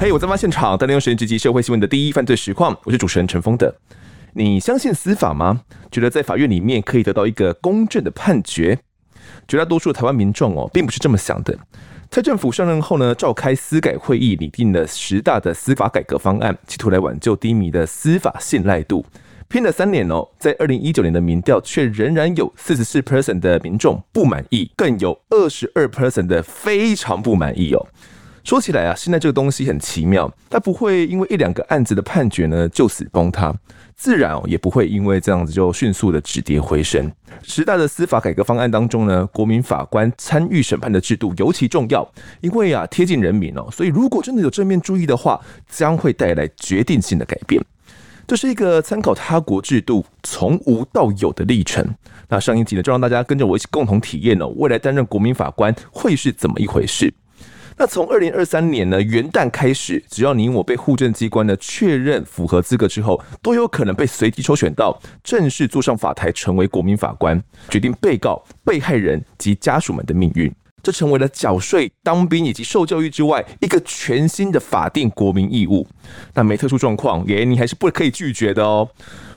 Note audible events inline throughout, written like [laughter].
嘿，我在发现场，带您用时间直击社会新闻的第一犯罪实况。我是主持人陈丰德。你相信司法吗？觉得在法院里面可以得到一个公正的判决？绝大多数台湾民众哦，并不是这么想的。蔡政府上任后呢，召开司改会议，拟定了十大的司法改革方案，企图来挽救低迷的司法信赖度。拼了三年哦，在二零一九年的民调却仍然有四十四 percent 的民众不满意，更有二十二 percent 的非常不满意哦。说起来啊，现在这个东西很奇妙，它不会因为一两个案子的判决呢就此崩塌，自然哦也不会因为这样子就迅速的止跌回升。时代的司法改革方案当中呢，国民法官参与审判的制度尤其重要，因为啊贴近人民哦，所以如果真的有正面注意的话，将会带来决定性的改变。这是一个参考他国制度从无到有的历程。那上一集呢，就让大家跟着我一起共同体验哦，未来担任国民法官会是怎么一回事？那从二零二三年呢元旦开始，只要你我被户政机关呢确认符合资格之后，都有可能被随机抽选到正式坐上法台，成为国民法官，决定被告、被害人及家属们的命运。这成为了缴税、当兵以及受教育之外一个全新的法定国民义务。那没特殊状况，耶，你还是不可以拒绝的哦。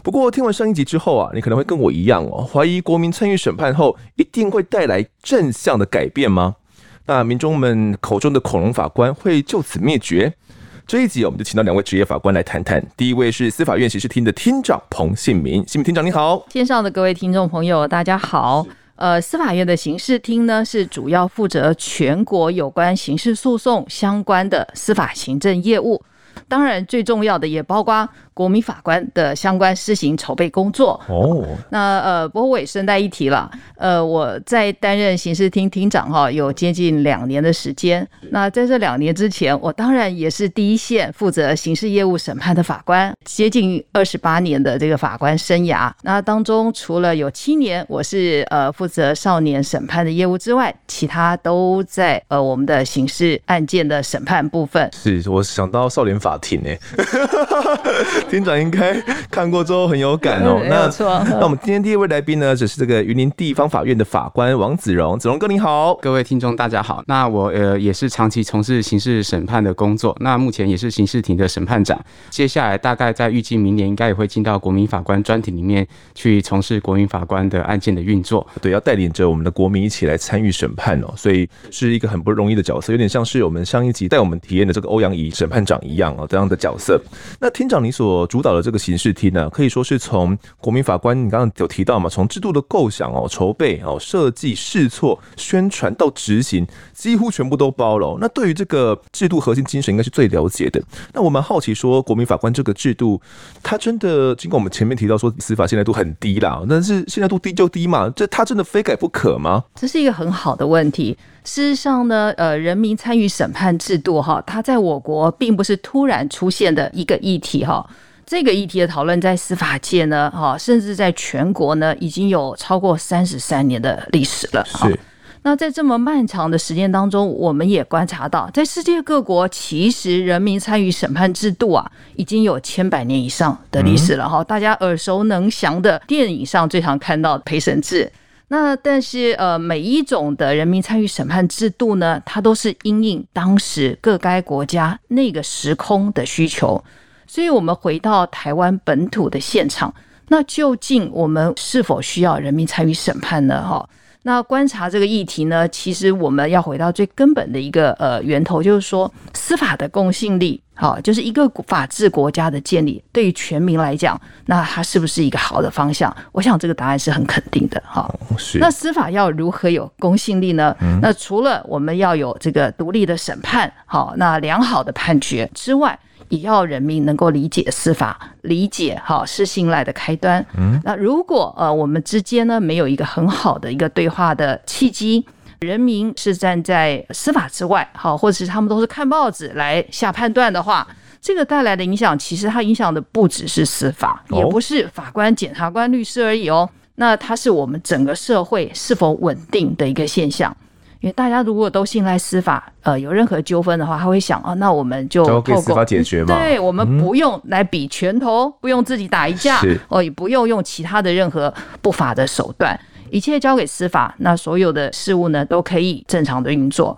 不过听完上一集之后啊，你可能会跟我一样哦，怀疑国民参与审判后一定会带来正向的改变吗？那民众们口中的恐龙法官会就此灭绝？这一集我们就请到两位职业法官来谈谈。第一位是司法院刑事厅的厅长彭信明，信明厅长你好。线上的各位听众朋友，大家好。呃，司法院的刑事厅呢，是主要负责全国有关刑事诉讼相关的司法行政业务，当然最重要的也包括。国民法官的相关施行筹备工作哦，那呃，不过我也顺带一提了，呃，我在担任刑事厅厅长哈，有接近两年的时间。那在这两年之前，我当然也是第一线负责刑事业务审判的法官，接近二十八年的这个法官生涯。那当中除了有七年我是呃负责少年审判的业务之外，其他都在呃我们的刑事案件的审判部分。是我想到少年法庭哎。[laughs] 厅长应该看过之后很有感哦。[laughs] 那错那我们今天第一位来宾呢，只是这个云林地方法院的法官王子荣。子荣哥你好，各位听众大家好。那我呃也是长期从事刑事审判的工作，那目前也是刑事庭的审判长。接下来大概在预计明年应该也会进到国民法官专庭里面去从事国民法官的案件的运作。对，要带领着我们的国民一起来参与审判哦，所以是一个很不容易的角色，有点像是我们上一集带我们体验的这个欧阳仪审判长一样哦，这样的角色。那厅长你所主导的这个刑事厅呢，可以说是从国民法官，你刚刚有提到嘛，从制度的构想哦、筹备哦、设计、试错、宣传到执行，几乎全部都包了。那对于这个制度核心精神，应该是最了解的。那我们好奇说，国民法官这个制度，它真的，尽管我们前面提到说司法信赖度很低啦，但是信赖度低就低嘛，这它真的非改不可吗？这是一个很好的问题。事实上呢，呃，人民参与审判制度哈，它在我国并不是突然出现的一个议题哈。这个议题的讨论在司法界呢，哈，甚至在全国呢，已经有超过三十三年的历史了。是。那在这么漫长的时间当中，我们也观察到，在世界各国，其实人民参与审判制度啊，已经有千百年以上的历史了。哈，大家耳熟能详的电影上最常看到的陪审制。那但是呃，每一种的人民参与审判制度呢，它都是因应当时各该国家那个时空的需求。所以，我们回到台湾本土的现场，那究竟我们是否需要人民参与审判呢？哈，那观察这个议题呢，其实我们要回到最根本的一个呃源头，就是说司法的公信力，好，就是一个法治国家的建立，对于全民来讲，那它是不是一个好的方向？我想这个答案是很肯定的，哈。是。那司法要如何有公信力呢？那除了我们要有这个独立的审判，好，那良好的判决之外。也要人民能够理解司法，理解哈是信赖的开端。嗯，那如果呃我们之间呢没有一个很好的一个对话的契机，人民是站在司法之外，好，或者是他们都是看报纸来下判断的话，这个带来的影响，其实它影响的不只是司法，也不是法官、检察官、律师而已哦。那它是我们整个社会是否稳定的一个现象。因为大家如果都信赖司法，呃，有任何纠纷的话，他会想啊，那我们就交给司法解决嘛。对，我们不用来比拳头，嗯、不用自己打一架，哦，也不用用其他的任何不法的手段，一切交给司法，那所有的事物呢都可以正常的运作。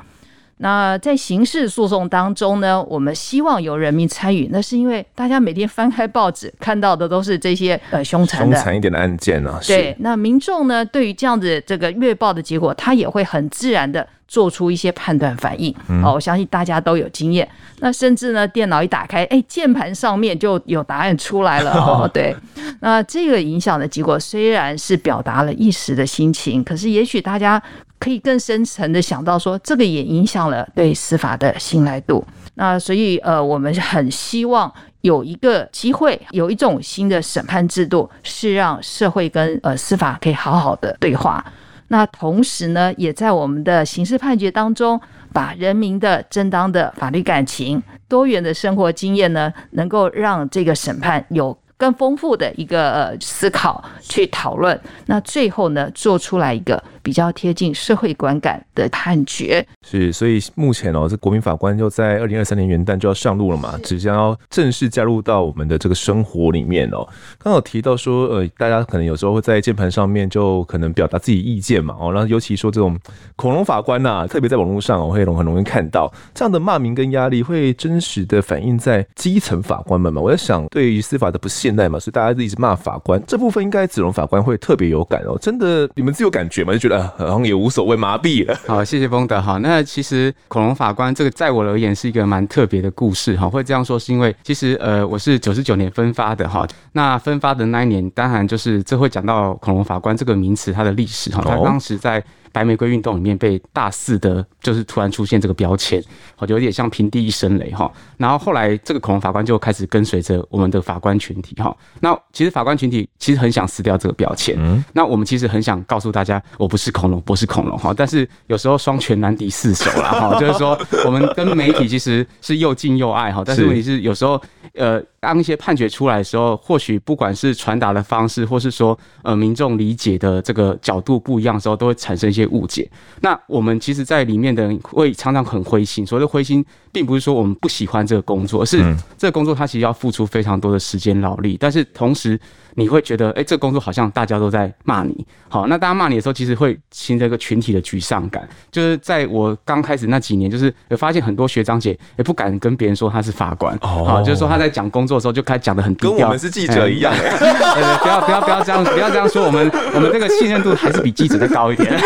那在刑事诉讼当中呢，我们希望有人民参与，那是因为大家每天翻开报纸看到的都是这些呃凶残的、凶残一点的案件啊。对，那民众呢，对于这样子这个月报的结果，他也会很自然的做出一些判断反应。嗯、哦，我相信大家都有经验。那甚至呢，电脑一打开，哎，键盘上面就有答案出来了。[laughs] 哦，对。那这个影响的结果虽然是表达了一时的心情，可是也许大家。可以更深层的想到说，这个也影响了对司法的信赖度。那所以呃，我们很希望有一个机会，有一种新的审判制度，是让社会跟呃司法可以好好的对话。那同时呢，也在我们的刑事判决当中，把人民的正当的法律感情、多元的生活经验呢，能够让这个审判有。更丰富的一个思考去讨论，那最后呢，做出来一个比较贴近社会观感的判决。是，所以目前哦，这国民法官就在二零二三年元旦就要上路了嘛，即将要正式加入到我们的这个生活里面哦。刚好提到说，呃，大家可能有时候会在键盘上面就可能表达自己意见嘛，哦，然后尤其说这种恐龙法官呐、啊，特别在网络上哦，会很容易看到这样的骂名跟压力，会真实的反映在基层法官们嘛。我在想，对于司法的不现代嘛，所以大家一直骂法官这部分，应该子龙法官会特别有感哦。真的，你们自有感觉吗？就觉得好像也无所谓，麻痹了。好，谢谢丰德。好，那其实恐龙法官这个，在我而言是一个蛮特别的故事哈。会这样说，是因为其实呃，我是九十九年分发的哈。那分发的那一年，当然就是这会讲到恐龙法官这个名词它的历史哈。他当时在。白玫瑰运动里面被大肆的，就是突然出现这个标签，好，就有点像平地一声雷哈。然后后来这个恐龙法官就开始跟随着我们的法官群体哈。那其实法官群体其实很想撕掉这个标签，嗯，那我们其实很想告诉大家，我不是恐龙，不是恐龙哈。但是有时候双拳难敌四手啦哈，[laughs] 就是说我们跟媒体其实是又敬又爱哈，但是问题是有时候呃。当一些判决出来的时候，或许不管是传达的方式，或是说呃民众理解的这个角度不一样的时候，都会产生一些误解。那我们其实，在里面的人会常常很灰心。所谓的灰心，并不是说我们不喜欢这个工作，而是这个工作它其实要付出非常多的时间劳力，但是同时。你会觉得，哎、欸，这个工作好像大家都在骂你。好，那大家骂你的时候，其实会形成一个群体的沮丧感。就是在我刚开始那几年，就是有发现很多学长姐也不敢跟别人说他是法官。哦，好，就是说他在讲工作的时候就开始讲的很低调，跟我们是记者一样。[laughs] 欸、不要不要不要这样，不要这样说。我们我们这个信任度还是比记者再高一点。[laughs]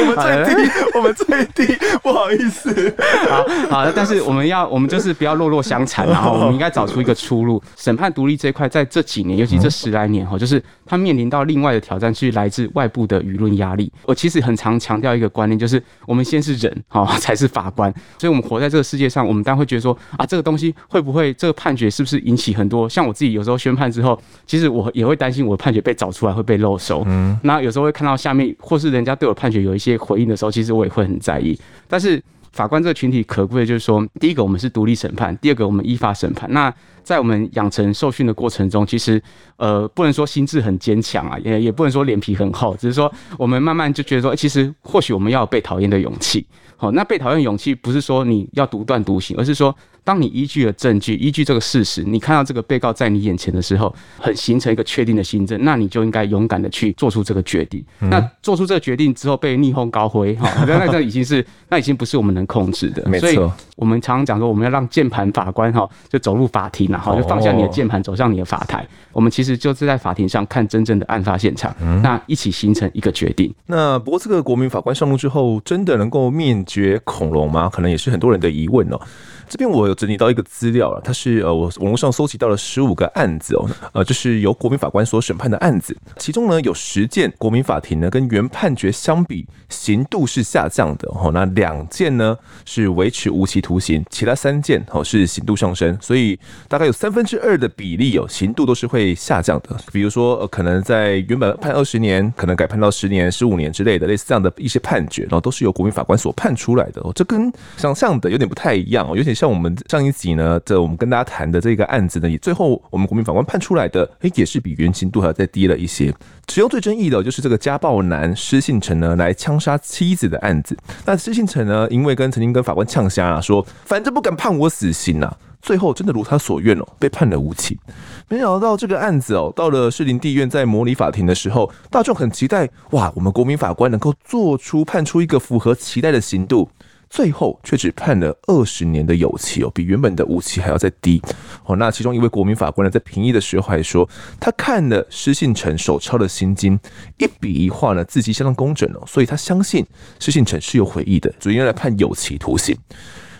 我们最低，我们最低，不好意思。好好，但是我们要，我们就是不要落落相残，[laughs] 然后我们应该找出一个出路。审判独立这一块，在这几年，尤其这十来年哈，就是他面临到另外的挑战，是来自外部的舆论压力。我其实很常强调一个观念，就是我们先是人，哈，才是法官。所以，我们活在这个世界上，我们当然会觉得说，啊，这个东西会不会这个判决是不是引起很多？像我自己有时候宣判之后，其实我也会担心我的判决被找出来会被漏收。嗯，那有时候会看到下面，或是人家对我判决有一些。回应的时候，其实我也会很在意。但是法官这个群体可贵的就是说，第一个我们是独立审判，第二个我们依法审判。那在我们养成受训的过程中，其实呃不能说心智很坚强啊，也也不能说脸皮很厚，只是说我们慢慢就觉得说，其实或许我们要有被讨厌的勇气。好，那被讨厌勇气不是说你要独断独行，而是说。当你依据了证据，依据这个事实，你看到这个被告在你眼前的时候，很形成一个确定的心证，那你就应该勇敢的去做出这个决定。嗯、那做出这个决定之后被逆风高飞，哈，那这已经是那已经不是我们能控制的。没错，所以我们常常讲说，我们要让键盘法官哈，就走入法庭，然后就放下你的键盘，走上你的法台。我们其实就是在法庭上看真正的案发现场，嗯、那一起形成一个决定。那不过这个国民法官上路之后，真的能够灭绝恐龙吗？可能也是很多人的疑问哦。这边我有整理到一个资料了，它是呃我网络上搜集到了十五个案子哦，呃就是由国民法官所审判的案子，其中呢有十件国民法庭呢跟原判决相比刑度是下降的哦，那两件呢是维持无期徒刑，其他三件哦是刑度上升，所以大概有三分之二的比例哦刑度都是会下降的，比如说呃可能在原本判二十年，可能改判到十年、十五年之类的类似这样的一些判决，然后都是由国民法官所判出来的哦，这跟想象的有点不太一样哦，有点。像我们上一集呢，这我们跟大家谈的这个案子呢，也最后我们国民法官判出来的，诶，也是比原刑度还要再低了一些。其中最争议的就是这个家暴男施信成呢，来枪杀妻子的案子。那施信成呢，因为跟曾经跟法官呛声啊，说反正不敢判我死刑呐，最后真的如他所愿哦，被判了无期。没想到这个案子哦，到了士林地院在模拟法庭的时候，大众很期待哇，我们国民法官能够做出判出一个符合期待的刑度。最后却只判了二十年的有期哦，比原本的无期还要再低哦。那其中一位国民法官呢，在评议的时候还说，他看了施信成手抄的心经，一笔一画呢，字迹相当工整哦，所以他相信施信成是有悔意的，所以应该判有期徒刑。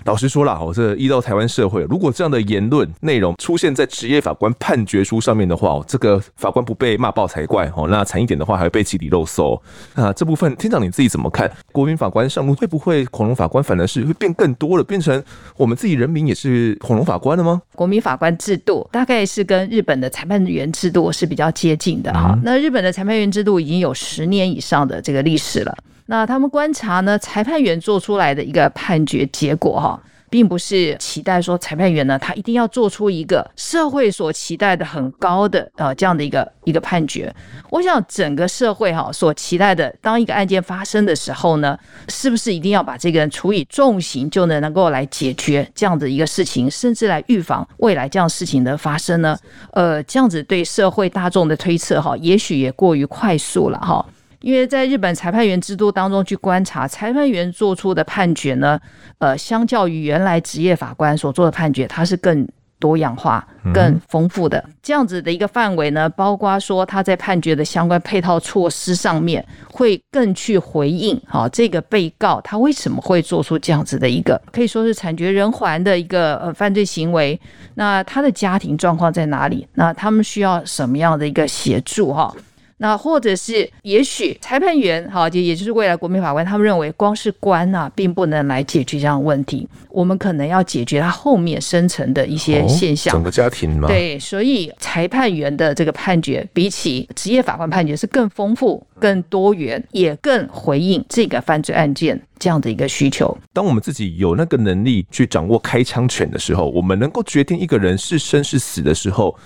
老实说啦，我这依照台湾社会，如果这样的言论内容出现在职业法官判决书上面的话，这个法官不被骂爆才怪哦。那惨一点的话，还会被起底肉搜。那这部分厅长你自己怎么看？国民法官上路会不会恐龙法官反而是会变更多了，变成我们自己人民也是恐龙法官了吗？国民法官制度大概是跟日本的裁判员制度是比较接近的哈。那日本的裁判员制度已经有十年以上的这个历史了。那他们观察呢，裁判员做出来的一个判决结果哈，并不是期待说裁判员呢，他一定要做出一个社会所期待的很高的呃这样的一个一个判决。我想整个社会哈所期待的，当一个案件发生的时候呢，是不是一定要把这个人处以重刑就能能够来解决这样的一个事情，甚至来预防未来这样事情的发生呢？呃，这样子对社会大众的推测哈，也许也过于快速了哈。因为在日本裁判员制度当中去观察，裁判员做出的判决呢，呃，相较于原来职业法官所做的判决，它是更多样化、更丰富的。这样子的一个范围呢，包括说他在判决的相关配套措施上面，会更去回应啊，这个被告他为什么会做出这样子的一个可以说是惨绝人寰的一个呃犯罪行为？那他的家庭状况在哪里？那他们需要什么样的一个协助？哈？那或者是，也许裁判员哈，也也就是未来国民法官，他们认为光是关啊，并不能来解决这样的问题。我们可能要解决他后面深层的一些现象。哦、整个家庭吗？对，所以裁判员的这个判决，比起职业法官判决是更丰富、更多元，也更回应这个犯罪案件这样的一个需求。当我们自己有那个能力去掌握开枪权的时候，我们能够决定一个人是生是死的时候。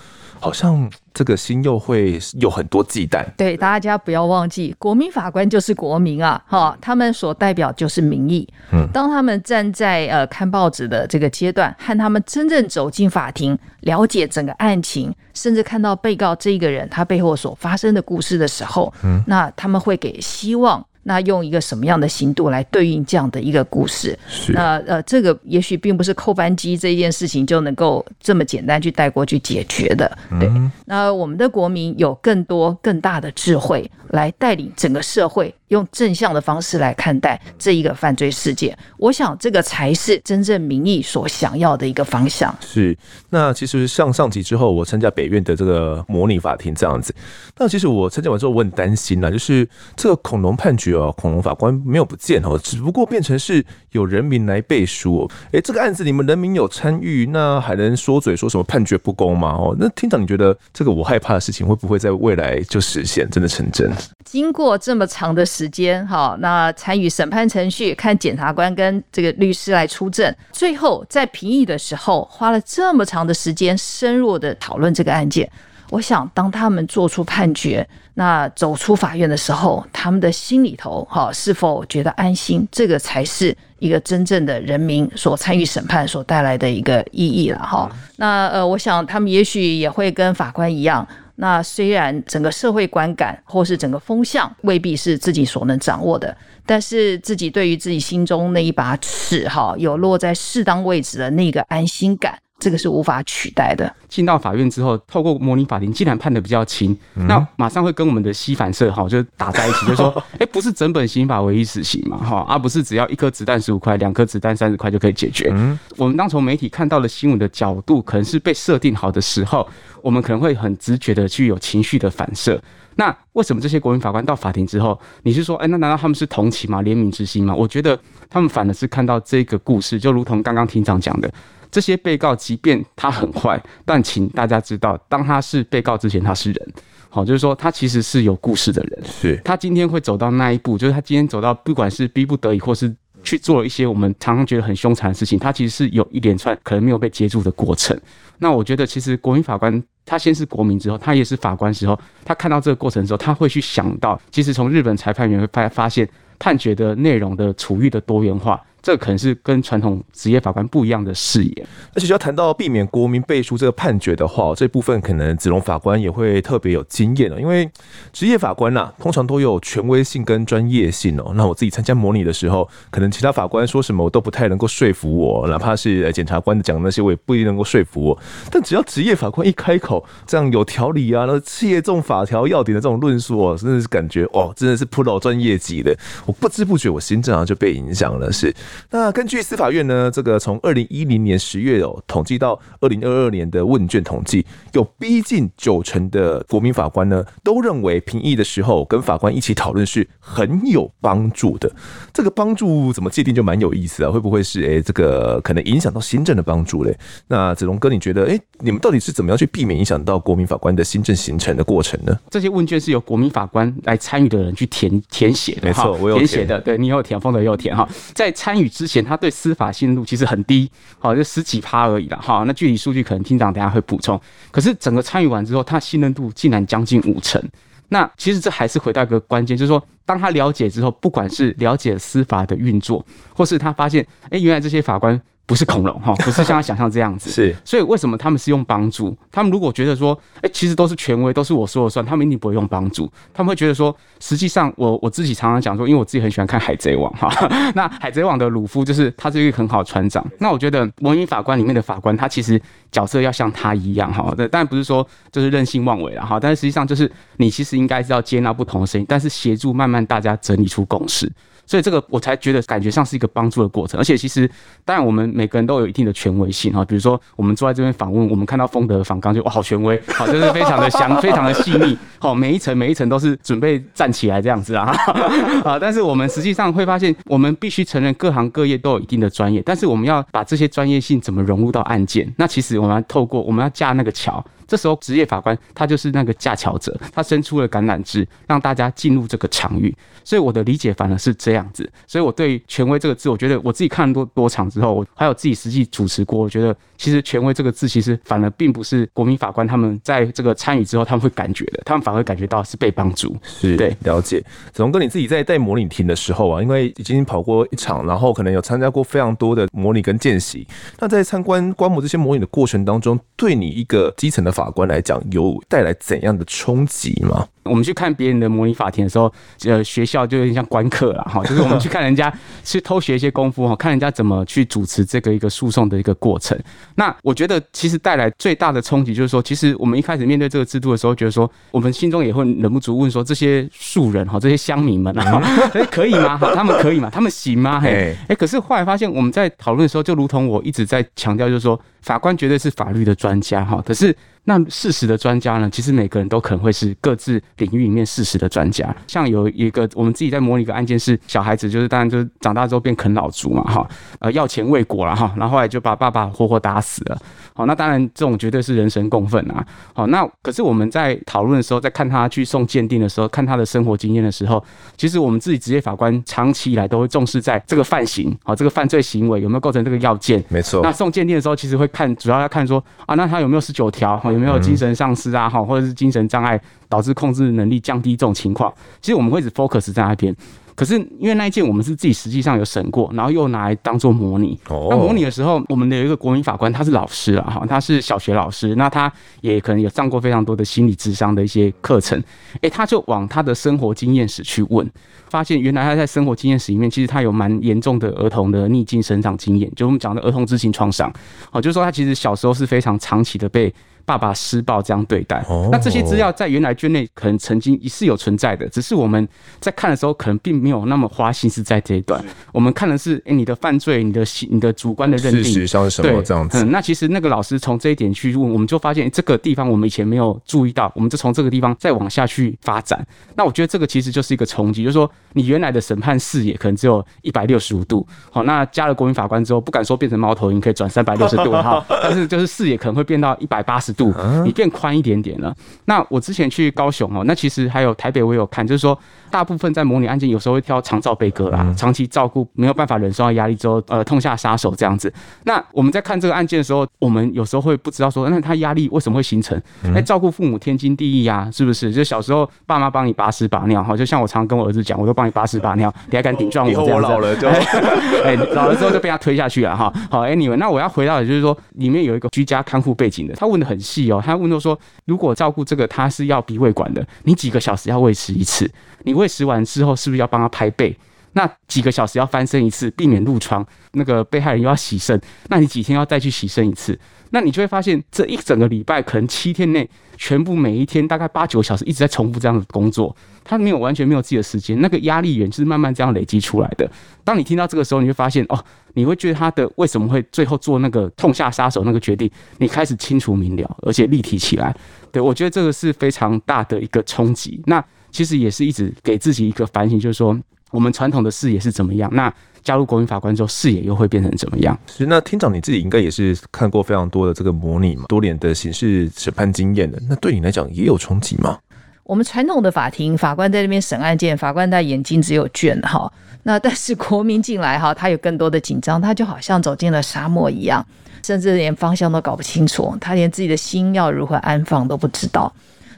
好像这个心又会有很多忌惮。对，大家不要忘记，国民法官就是国民啊，哈，他们所代表就是民意。嗯，当他们站在呃看报纸的这个阶段，和他们真正走进法庭，了解整个案情，甚至看到被告这一个人他背后所发生的故事的时候，嗯，那他们会给希望。那用一个什么样的刑度来对应这样的一个故事？是那呃，这个也许并不是扣扳机这件事情就能够这么简单去带过去解决的。对，嗯、那我们的国民有更多更大的智慧来带领整个社会。用正向的方式来看待这一个犯罪事件，我想这个才是真正民意所想要的一个方向。是，那其实上上集之后，我参加北院的这个模拟法庭这样子，那其实我参加完之后，我很担心呐，就是这个恐龙判决哦，恐龙法官没有不见哦，只不过变成是有人民来背书。哎，这个案子你们人民有参与，那还能说嘴说什么判决不公吗？哦，那厅长你觉得这个我害怕的事情会不会在未来就实现，真的成真？经过这么长的时间。时间好，那参与审判程序，看检察官跟这个律师来出证，最后在评议的时候花了这么长的时间，深入的讨论这个案件。我想，当他们做出判决，那走出法院的时候，他们的心里头哈，是否觉得安心？这个才是一个真正的人民所参与审判所带来的一个意义了哈。那呃，我想他们也许也会跟法官一样。那虽然整个社会观感或是整个风向未必是自己所能掌握的，但是自己对于自己心中那一把尺哈，有落在适当位置的那个安心感。这个是无法取代的。进到法院之后，透过模拟法庭，既然判的比较轻，嗯、那马上会跟我们的西反射哈就打在一起，就说，[laughs] 哎，不是整本刑法唯一死刑嘛，哈，而不是只要一颗子弹十五块，两颗子弹三十块就可以解决。嗯、我们当从媒体看到的新闻的角度，可能是被设定好的时候，我们可能会很直觉的去有情绪的反射。那为什么这些国民法官到法庭之后，你是说，哎，那难道他们是同情吗？怜悯之心吗？我觉得他们反的是看到这个故事，就如同刚刚厅长讲的。这些被告，即便他很坏，但请大家知道，当他是被告之前，他是人。好，就是说他其实是有故事的人。是他今天会走到那一步，就是他今天走到，不管是逼不得已，或是去做了一些我们常常觉得很凶残的事情，他其实是有一连串可能没有被接住的过程。那我觉得，其实国民法官他先是国民之后，他也是法官时候，他看到这个过程之后，他会去想到，其实从日本裁判员会发发现判决的内容的处遇的多元化。这可能是跟传统职业法官不一样的视野。而且要谈到避免国民背书这个判决的话，这部分可能子龙法官也会特别有经验了，因为职业法官呐、通常都有权威性跟专业性哦。那我自己参加模拟的时候，可能其他法官说什么我都不太能够说服我，哪怕是检察官讲那些，我也不一定能够说服我。但只要职业法官一开口，这样有条理啊，那切中法条要点的这种论述哦，真的是感觉哦，真的是 pro 专业级的。我不知不觉我心脏就被影响了。是，那根据司法院呢，这个从二零一零年十月哦统计到二零二二年的问卷统计，有逼近九成的国民法官呢都认为评议的时候跟法官一起讨论是很有帮助的。这个帮助怎么界定就蛮有意思啊？会不会是诶这个可能影响到新政的帮助嘞？那子龙哥，你觉得诶你们到底是怎么样去避免影响到国民法官的新政形成的过程呢？这些问卷是由国民法官来参与的人去填填写的，没错，我有填写的，对你有填，丰德也有填哈。在参与之前，他对司法信任度其实很低，好，就十几趴而已啦。哈。那具体数据可能厅长等下会补充。可是整个参与完之后，他信任度竟然将近五成。那其实这还是回到一个关键，就是说，当他了解之后，不管是了解司法的运作，或是他发现，哎，原来这些法官。不是恐龙哈，[laughs] 不是像他想象这样子。是，所以为什么他们是用帮助？他们如果觉得说，哎，其实都是权威，都是我说了算，他们一定不会用帮助。他们会觉得说，实际上我我自己常常讲说，因为我自己很喜欢看海贼王哈。[laughs] 那海贼王的鲁夫就是他是一个很好的船长。那我觉得模拟法官里面的法官，他其实角色要像他一样哈。但但不是说就是任性妄为了哈。但是实际上就是你其实应该是要接纳不同的声音，但是协助慢慢大家整理出共识。所以这个我才觉得感觉上是一个帮助的过程，而且其实当然我们每个人都有一定的权威性哈，比如说我们坐在这边访问，我们看到丰德的访纲就哇好权威，好就是非常的详，非常的细腻，好每一层每一层都是准备站起来这样子啊，[laughs] 啊但是我们实际上会发现，我们必须承认各行各业都有一定的专业，但是我们要把这些专业性怎么融入到案件，那其实我们要透过我们要架那个桥。这时候，职业法官他就是那个架桥者，他伸出了橄榄枝，让大家进入这个场域。所以我的理解反而是这样子。所以我对“权威”这个字，我觉得我自己看了多多场之后，我还有自己实际主持过，我觉得其实“权威”这个字，其实反而并不是国民法官他们在这个参与之后他们会感觉的，他们反而感觉到是被帮助。是对，了解。子龙哥，你自己在带模拟庭的时候啊，因为已经跑过一场，然后可能有参加过非常多的模拟跟见习，那在参观观摩这些模拟的过程当中，对你一个基层的法法官来讲，有带来怎样的冲击吗？我们去看别人的模拟法庭的时候，呃，学校就有点像观课了哈，就是我们去 [laughs] 看人家去偷学一些功夫哈，看人家怎么去主持这个一个诉讼的一个过程。那我觉得其实带来最大的冲击就是说，其实我们一开始面对这个制度的时候，觉得说我们心中也会忍不住问说，这些素人哈，这些乡民们啊，哎，[laughs] 可以吗？哈，他们可以吗？他们行吗？[laughs] 嘿，哎，可是后来发现我们在讨论的时候，就如同我一直在强调，就是说法官绝对是法律的专家哈，可是。那事实的专家呢？其实每个人都可能会是各自领域里面事实的专家。像有一个我们自己在模拟一个案件，是小孩子，就是当然就是长大之后变啃老族嘛，哈，呃，要钱未果了哈，然后后来就把爸爸活活打死了。好，那当然这种绝对是人神共愤啊。好，那可是我们在讨论的时候，在看他去送鉴定的时候，看他的生活经验的时候，其实我们自己职业法官长期以来都会重视在这个犯行，好，这个犯罪行为有没有构成这个要件？没错。那送鉴定的时候，其实会看，主要要看说啊，那他有没有十九条？有没有精神丧失啊？哈，或者是精神障碍导致控制能力降低这种情况，其实我们会一直 focus 在那边。可是因为那一件我们是自己实际上有审过，然后又拿来当做模拟。那模拟的时候，我们的有一个国民法官，他是老师啊，哈，他是小学老师，那他也可能有上过非常多的心理智商的一些课程。诶，他就往他的生活经验史去问，发现原来他在生活经验史里面，其实他有蛮严重的儿童的逆境成长经验，就我们讲的儿童知情创伤。哦，就是说他其实小时候是非常长期的被。爸爸施暴这样对待，那这些资料在原来卷内可能曾经是有存在的，只是我们在看的时候可能并没有那么花心思在这一段。我们看的是，哎，你的犯罪，你的你的主观的认定，事实上是什么这样子？嗯，那其实那个老师从这一点去问，我们就发现这个地方我们以前没有注意到，我们就从这个地方再往下去发展。那我觉得这个其实就是一个冲击，就是说你原来的审判视野可能只有一百六十五度，好，那加了国民法官之后，不敢说变成猫头鹰可以转三百六十度哈，[laughs] 但是就是视野可能会变到一百八十度，你变宽一点点了。那我之前去高雄哦，那其实还有台北，我有看，就是说大部分在模拟案件有时候会挑长照被割啦，长期照顾没有办法忍受到压力之后，呃，痛下杀手这样子。那我们在看这个案件的时候，我们有时候会不知道说，那他压力为什么会形成？哎，照顾父母天经地义呀，是不是？就小时候爸妈帮你把屎把尿哈，就像我常常跟我儿子讲，我都帮你把屎把尿，[laughs] 你还敢顶撞我这样子？以后我老了就，[laughs] 哎，老了之后就被他推下去了哈。好，Anyway，那我要回到的就是说，里面有一个居家看护背景的，他问的很细哦，他问到说，如果照顾这个他是要鼻胃管的，你几个小时要喂食一次？你喂食完之后是不是要帮他拍背？那几个小时要翻身一次，避免褥疮。那个被害人又要洗肾，那你几天要再去洗肾一次？那你就会发现，这一整个礼拜可能七天内，全部每一天大概八九个小时一直在重复这样的工作，他没有完全没有自己的时间，那个压力源就是慢慢这样累积出来的。当你听到这个时候，你会发现哦，你会觉得他的为什么会最后做那个痛下杀手那个决定，你开始清楚明了，而且立体起来。对，我觉得这个是非常大的一个冲击。那其实也是一直给自己一个反省，就是说我们传统的视野是怎么样？那加入国民法官之后，视野又会变成怎么样？是那厅长你自己应该也是看过非常多的这个模拟嘛，多年的刑事审判经验的，那对你来讲也有冲击吗？我们传统的法庭，法官在那边审案件，法官的眼睛只有卷哈。那但是国民进来哈，他有更多的紧张，他就好像走进了沙漠一样，甚至连方向都搞不清楚，他连自己的心要如何安放都不知道。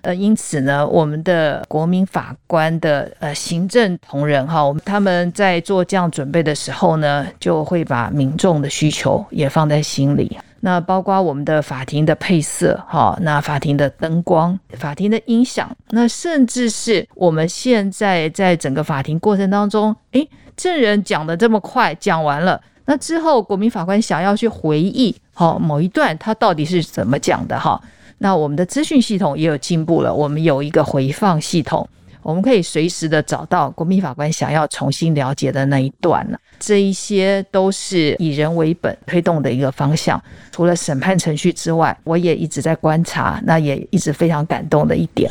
呃，因此呢，我们的国民法官的呃行政同仁哈，他们在做这样准备的时候呢，就会把民众的需求也放在心里。那包括我们的法庭的配色哈，那法庭的灯光、法庭的音响，那甚至是我们现在在整个法庭过程当中，诶，证人讲得这么快，讲完了，那之后国民法官想要去回忆好某一段，他到底是怎么讲的哈。那我们的资讯系统也有进步了，我们有一个回放系统，我们可以随时的找到国民法官想要重新了解的那一段了。这一些都是以人为本推动的一个方向。除了审判程序之外，我也一直在观察，那也一直非常感动的一点。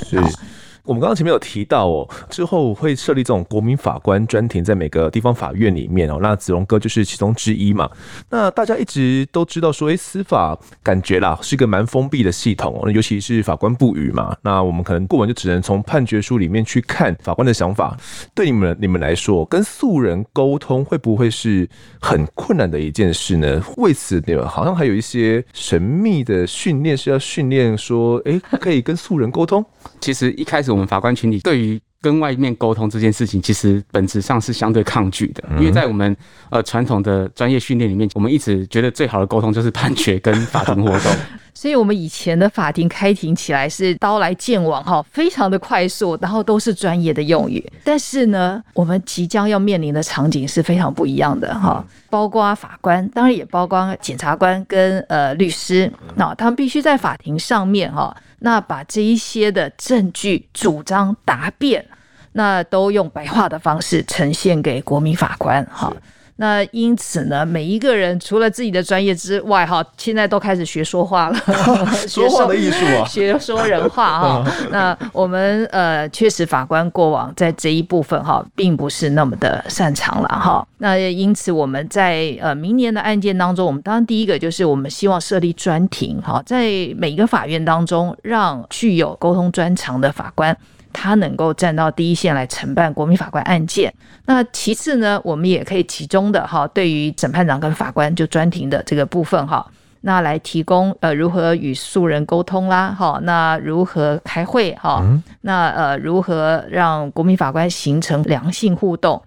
我们刚刚前面有提到哦，之后会设立这种国民法官专庭，在每个地方法院里面哦。那子龙哥就是其中之一嘛。那大家一直都知道说，哎，司法感觉啦是一个蛮封闭的系统哦。那尤其是法官不语嘛，那我们可能过往就只能从判决书里面去看法官的想法。对你们你们来说，跟素人沟通会不会是很困难的一件事呢？为此，你们好像还有一些神秘的训练是要训练说，哎，可以跟素人沟通。其实一开始我们法官群体对于跟外面沟通这件事情，其实本质上是相对抗拒的，因为在我们呃传统的专业训练里面，我们一直觉得最好的沟通就是判决跟法庭活动。[laughs] 所以，我们以前的法庭开庭起来是刀来剑往哈，非常的快速，然后都是专业的用语。但是呢，我们即将要面临的场景是非常不一样的哈，包括法官，当然也包括检察官跟呃律师，那他们必须在法庭上面哈，那把这一些的证据、主张、答辩，那都用白话的方式呈现给国民法官哈。那因此呢，每一个人除了自己的专业之外，哈，现在都开始学说话了，[laughs] 说话的艺术啊，[laughs] 学说人话哈。那我们呃，确实法官过往在这一部分哈，并不是那么的擅长了哈。那因此我们在呃明年的案件当中，我们当然第一个就是我们希望设立专庭哈，在每一个法院当中，让具有沟通专长的法官。他能够站到第一线来承办国民法官案件。那其次呢，我们也可以集中的哈，对于审判长跟法官就专庭的这个部分哈，那来提供呃如何与素人沟通啦，哈，那如何开会哈，那呃如何让国民法官形成良性互动。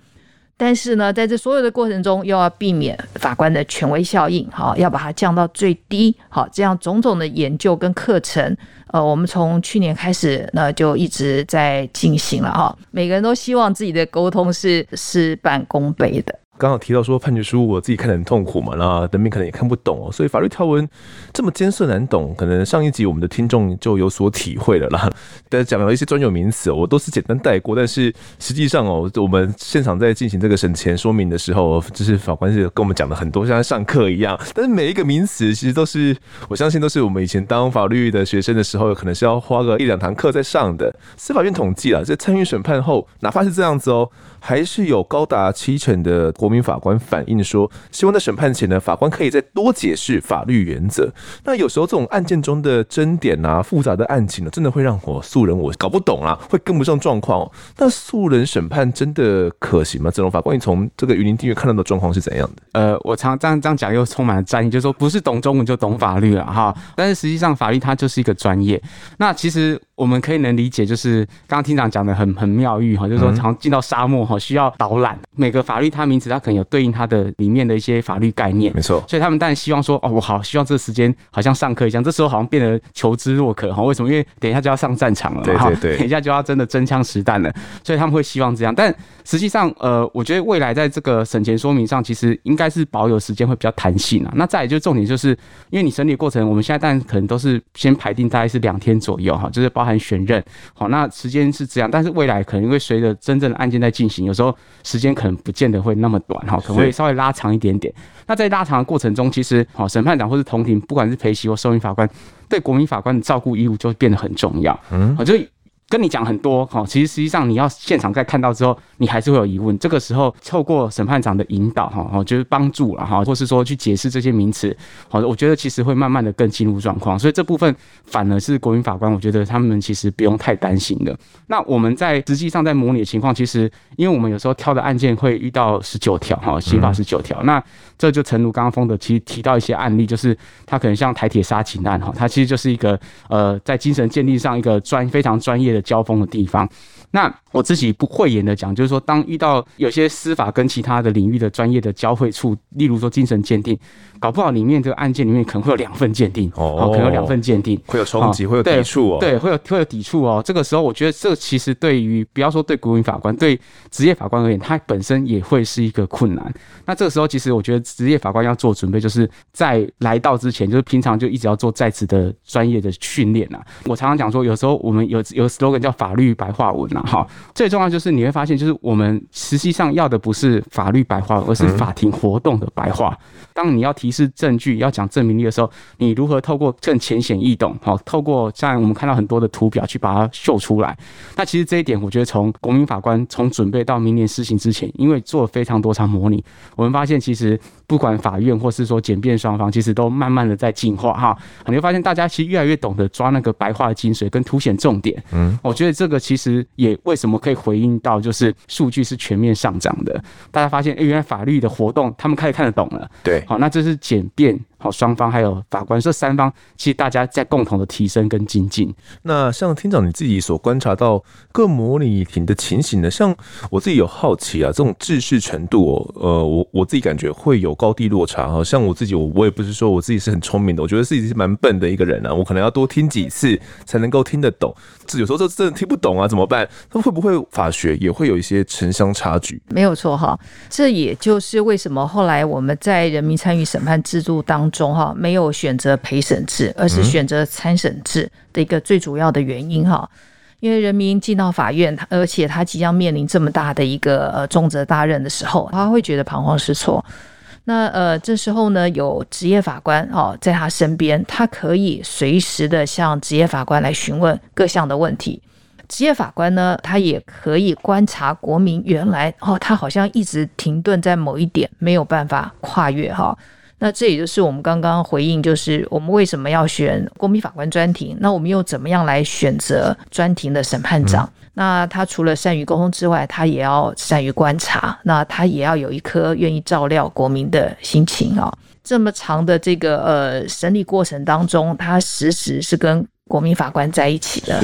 但是呢，在这所有的过程中，又要避免法官的权威效应，好，要把它降到最低，好，这样种种的研究跟课程，呃，我们从去年开始，那就一直在进行了，哈，每个人都希望自己的沟通是事半功倍的。刚好提到说判决书，我自己看得很痛苦嘛，那人民可能也看不懂哦，所以法律条文这么艰涩难懂，可能上一集我们的听众就有所体会了啦。[laughs] 但讲了一些专有名词，我都是简单带过，但是实际上哦，我们现场在进行这个审前说明的时候，就是法官是跟我们讲的很多，像上课一样。但是每一个名词其实都是，我相信都是我们以前当法律的学生的时候，可能是要花个一两堂课在上的。司法院统计啊，在参与审判后，哪怕是这样子哦，还是有高达七成的国国民法官反映说，希望在审判前呢，法官可以再多解释法律原则。那有时候这种案件中的争点啊，复杂的案情呢，真的会让我素人我搞不懂啊，会跟不上状况。哦那素人审判真的可行吗？这种法官，你从这个云林地院看到的状况是怎样的？呃，我常这样这样讲，又充满了战意，就是说不是懂中文就懂法律了哈。但是实际上，法律它就是一个专业。那其实我们可以能理解，就是刚刚厅长讲的很很妙喻哈，就是说常进到沙漠哈，需要导览。每个法律它名词它可能有对应它的里面的一些法律概念，没错。所以他们当然希望说，哦，我好希望这个时间好像上课一样，这时候好像变得求知若渴哈。为什么？因为等一下就要上战场了，对对对，等一下就要真的真枪实弹了，所以他们会希望这样。但实际上，呃，我觉得未来在这个审前说明上，其实应该是保有时间会比较弹性啊。那再来就重点就是，因为你审理过程，我们现在当然可能都是先排定大概是两天左右哈，就是包含选任，好，那时间是这样。但是未来可能会随着真正的案件在进行，有时候时间可能不见得会那么短哈，可能会稍微拉长一点点。那在拉长的过程中，其实好，审判长或是同庭，不管是陪席或受命法官，对国民法官的照顾义务就变得很重要。嗯，好，就。跟你讲很多哈，其实实际上你要现场再看到之后，你还是会有疑问。这个时候透过审判长的引导哈，哦，就是帮助了哈，或是说去解释这些名词，好，我觉得其实会慢慢的更进入状况。所以这部分反而是国民法官，我觉得他们其实不用太担心的。那我们在实际上在模拟的情况，其实因为我们有时候挑的案件会遇到十九条哈，刑法十九条，那这就诚如刚刚风德其实提到一些案例，就是他可能像台铁杀情案哈，它其实就是一个呃在精神鉴定上一个专非常专业的。交锋的地方，那我自己不讳言的讲，就是说，当遇到有些司法跟其他的领域的专业的交汇处，例如说精神鉴定，搞不好里面这个案件里面可能会有两份鉴定哦，可能有两份鉴定，会有冲击，会有抵触哦，对，会有会有抵触哦。这个时候，我觉得这其实对于不要说对国民法官，对职业法官而言，他本身也会是一个困难。那这个时候，其实我觉得职业法官要做准备，就是在来到之前，就是平常就一直要做在职的专业的训练啊。我常常讲说，有时候我们有有 slogan 叫法律白话文呐，哈，最重要就是你会发现，就是我们实际上要的不是法律白话，而是法庭活动的白话。当你要提示证据、要讲证明力的时候，你如何透过更浅显易懂，好，透过像我们看到很多的图表去把它秀出来。那其实这一点，我觉得从国民法官从准备到明年施行之前，因为做了非常多场模拟，我们发现其实不管法院或是说检辩双方，其实都慢慢的在进化哈。你会发现大家其实越来越懂得抓那个白话的精髓跟凸显重点。嗯，我觉得这个其实也为什么可以回应到，就是数据是全面上涨的。大家发现，哎，原来法律的活动他们开始看得懂了。对，好，那这是检辩。好，双方还有法官这三方，其实大家在共同的提升跟精进。那像厅长你自己所观察到各模拟庭的情形呢？像我自己有好奇啊，这种制式程度哦，呃，我我自己感觉会有高低落差哈。像我自己，我我也不是说我自己是很聪明的，我觉得自己是蛮笨的一个人啊。我可能要多听几次才能够听得懂，这有时候这真的听不懂啊，怎么办？那会不会法学也会有一些城乡差距？没有错哈，这也就是为什么后来我们在人民参与审判制度当中哈，没有选择陪审制，而是选择参审制的一个最主要的原因哈。因为人民进到法院，而且他即将面临这么大的一个呃重责大任的时候，他会觉得彷徨失措。那呃，这时候呢，有职业法官哦在他身边，他可以随时的向职业法官来询问各项的问题。职业法官呢，他也可以观察国民原来哦，他好像一直停顿在某一点，没有办法跨越哈。那这也就是我们刚刚回应，就是我们为什么要选国民法官专庭？那我们又怎么样来选择专庭的审判长？嗯、那他除了善于沟通之外，他也要善于观察，那他也要有一颗愿意照料国民的心情啊。这么长的这个呃审理过程当中，他时时是跟国民法官在一起的。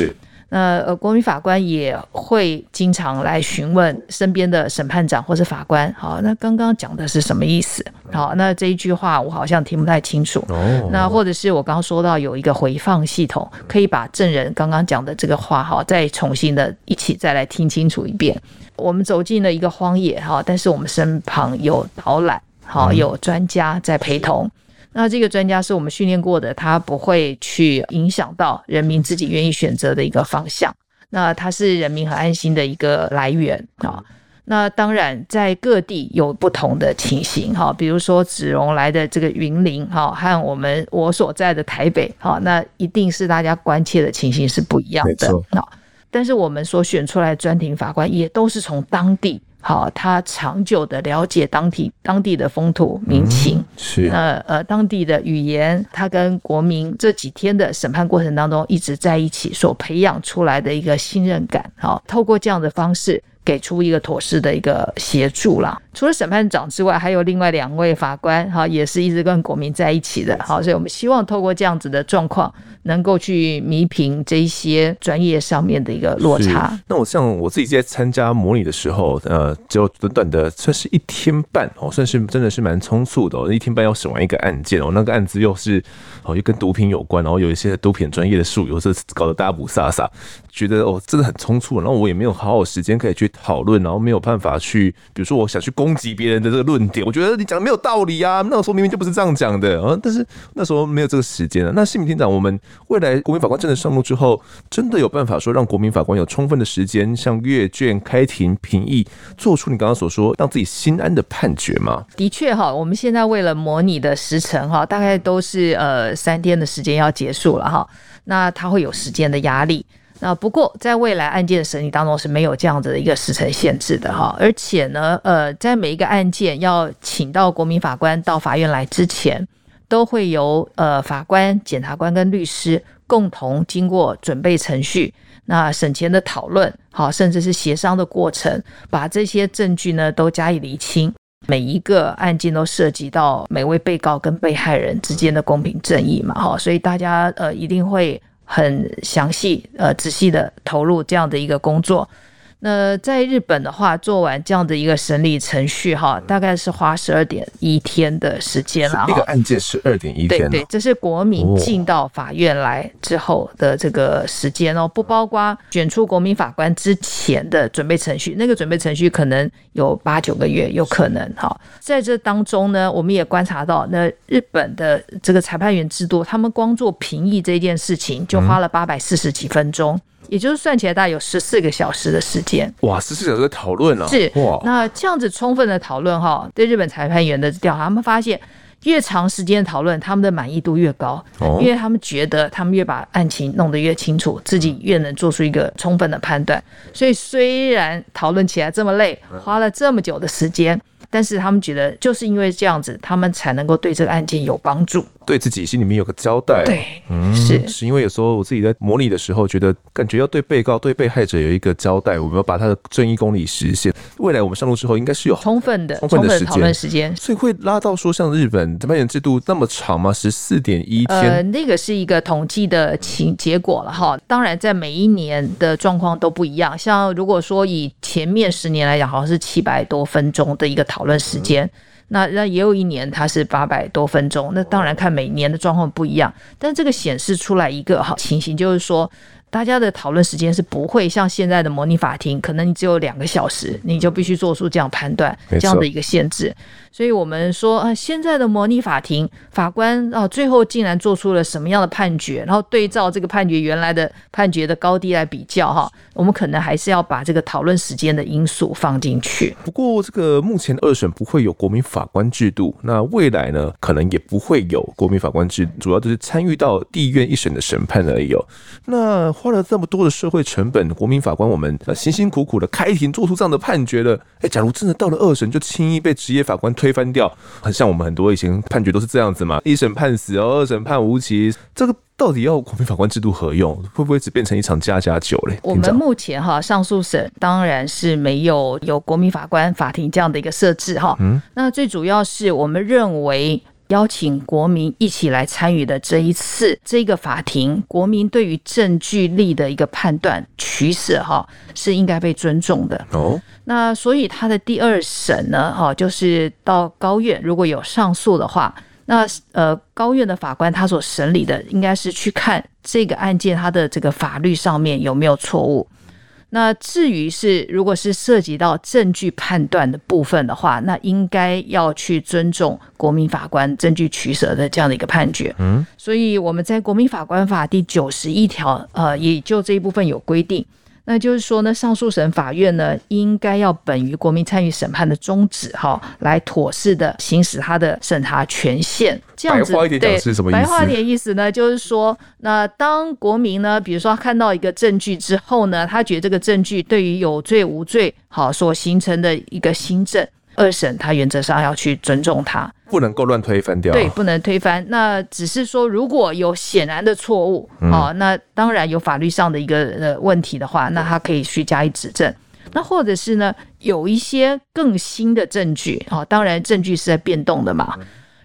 那呃，国民法官也会经常来询问身边的审判长或是法官，好，那刚刚讲的是什么意思？好，那这一句话我好像听不太清楚。哦，那或者是我刚刚说到有一个回放系统，可以把证人刚刚讲的这个话，哈，再重新的一起再来听清楚一遍。我们走进了一个荒野，哈，但是我们身旁有导览，好，有专家在陪同。那这个专家是我们训练过的，他不会去影响到人民自己愿意选择的一个方向。那他是人民很安心的一个来源啊。那当然，在各地有不同的情形哈，比如说子荣来的这个云林哈，和我们我所在的台北哈，那一定是大家关切的情形是不一样的。那但是我们所选出来的专庭法官也都是从当地。好，他长久的了解当地当地的风土民情，嗯、是呃呃当地的语言，他跟国民这几天的审判过程当中一直在一起所培养出来的一个信任感，好，透过这样的方式。给出一个妥适的一个协助啦。除了审判长之外，还有另外两位法官，哈，也是一直跟国民在一起的，好，所以我们希望透过这样子的状况，能够去弥平这一些专业上面的一个落差。那我像我自己在参加模拟的时候，呃，就短短的算是一天半哦，算是真的是蛮匆促的哦，一天半要审完一个案件哦，那个案子又是哦又跟毒品有关，然后有一些毒品专业的术语，是搞得大家雾煞煞，觉得哦真的很匆促，然后我也没有好好时间可以去。讨论，然后没有办法去，比如说我想去攻击别人的这个论点，我觉得你讲的没有道理啊。那个时候明明就不是这样讲的啊，但是那时候没有这个时间啊。那谢民厅长，我们未来国民法官真的上路之后，真的有办法说让国民法官有充分的时间，像阅卷、开庭、评议，做出你刚刚所说让自己心安的判决吗？的确哈，我们现在为了模拟的时程哈，大概都是呃三天的时间要结束了哈，那他会有时间的压力。那不过，在未来案件的审理当中是没有这样子的一个时程限制的哈，而且呢，呃，在每一个案件要请到国民法官到法院来之前，都会由呃法官、检察官跟律师共同经过准备程序，那审前的讨论，好，甚至是协商的过程，把这些证据呢都加以厘清。每一个案件都涉及到每位被告跟被害人之间的公平正义嘛，哈，所以大家呃一定会。很详细、呃仔细的投入这样的一个工作。那在日本的话，做完这样的一个审理程序，哈，大概是花十二点一天的时间了。这个案件是二点一天。对对，这是国民进到法院来之后的这个时间哦，不包括选出国民法官之前的准备程序。那个准备程序可能有八九个月，有可能哈。在这当中呢，我们也观察到，那日本的这个裁判员制度，他们光做评议这件事情，就花了八百四十几分钟。也就是算起来大概有十四个小时的时间，哇，十四小时的讨论啊！是哇，那这样子充分的讨论哈，对日本裁判员的调查，他们发现越长时间讨论，他们的满意度越高，哦，因为他们觉得他们越把案情弄得越清楚，自己越能做出一个充分的判断。所以虽然讨论起来这么累，花了这么久的时间。但是他们觉得，就是因为这样子，他们才能够对这个案件有帮助，对自己心里面有个交代。对，嗯，是是因为有时候我自己在模拟的时候，觉得感觉要对被告、对被害者有一个交代，我们要把他的正义公理实现。未来我们上路之后，应该是有充分的、充分的讨论时间，所以会拉到说像日本裁判员制度那么长吗？十四点一天？呃，那个是一个统计的情结果了哈。当然，在每一年的状况都不一样。像如果说以前面十年来讲，好像是七百多分钟的一个讨论。时间，那那也有一年它是八百多分钟，那当然看每年的状况不一样，但这个显示出来一个好情形，就是说大家的讨论时间是不会像现在的模拟法庭，可能你只有两个小时，你就必须做出这样判断这样的一个限制。所以我们说啊，现在的模拟法庭法官啊，最后竟然做出了什么样的判决，然后对照这个判决原来的判决的高低来比较哈，我们可能还是要把这个讨论时间的因素放进去。不过这个目前二审不会有国民法官制度，那未来呢，可能也不会有国民法官制，主要就是参与到地院一审的审判而已哦。那花了这么多的社会成本，国民法官我们辛辛苦苦的开庭做出这样的判决了，哎，假如真的到了二审就轻易被职业法官推翻掉，很像我们很多以前判决都是这样子嘛，一审判死哦，二审判无期，这个到底要国民法官制度何用？会不会只变成一场家家酒嘞？我们目前哈上诉审当然是没有有国民法官法庭这样的一个设置哈，嗯，那最主要是我们认为。邀请国民一起来参与的这一次，这个法庭，国民对于证据力的一个判断取舍，哈，是应该被尊重的。哦，那所以他的第二审呢，哈，就是到高院，如果有上诉的话，那呃，高院的法官他所审理的，应该是去看这个案件他的这个法律上面有没有错误。那至于是如果是涉及到证据判断的部分的话，那应该要去尊重国民法官证据取舍的这样的一个判决。嗯，所以我们在国民法官法第九十一条，呃，也就这一部分有规定。那就是说呢，上诉审法院呢，应该要本于国民参与审判的宗旨，哈，来妥适的行使他的审查权限。这样子，白话一点讲是什么意思？白话一点意思呢，就是说，那当国民呢，比如说看到一个证据之后呢，他觉得这个证据对于有罪无罪，好所形成的一个新证。二审，他原则上要去尊重他，不能够乱推翻掉。对，不能推翻。那只是说，如果有显然的错误，嗯、哦，那当然有法律上的一个呃问题的话，那他可以去加以指正。那或者是呢，有一些更新的证据，哦，当然证据是在变动的嘛。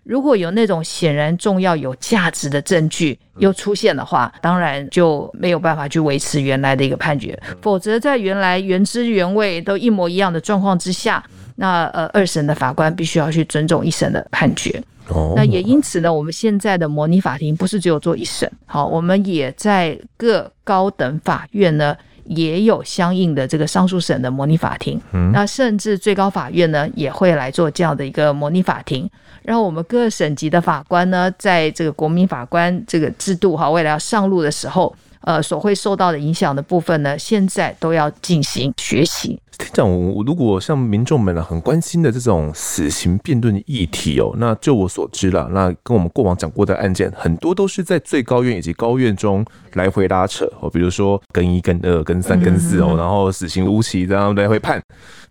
如果有那种显然重要、有价值的证据又出现的话，当然就没有办法去维持原来的一个判决。否则，在原来原汁原味都一模一样的状况之下。那呃，二审的法官必须要去尊重一审的判决。哦，那也因此呢，我们现在的模拟法庭不是只有做一审，好，我们也在各高等法院呢也有相应的这个上诉审的模拟法庭。嗯，那甚至最高法院呢也会来做这样的一个模拟法庭，然后我们各省级的法官呢，在这个国民法官这个制度哈，未来要上路的时候，呃，所会受到的影响的部分呢，现在都要进行学习。这样，如果像民众们很关心的这种死刑辩论议题哦，那就我所知了，那跟我们过往讲过的案件，很多都是在最高院以及高院中来回拉扯哦，比如说跟一、跟二、跟三、跟四哦，然后死刑无期这样来回判。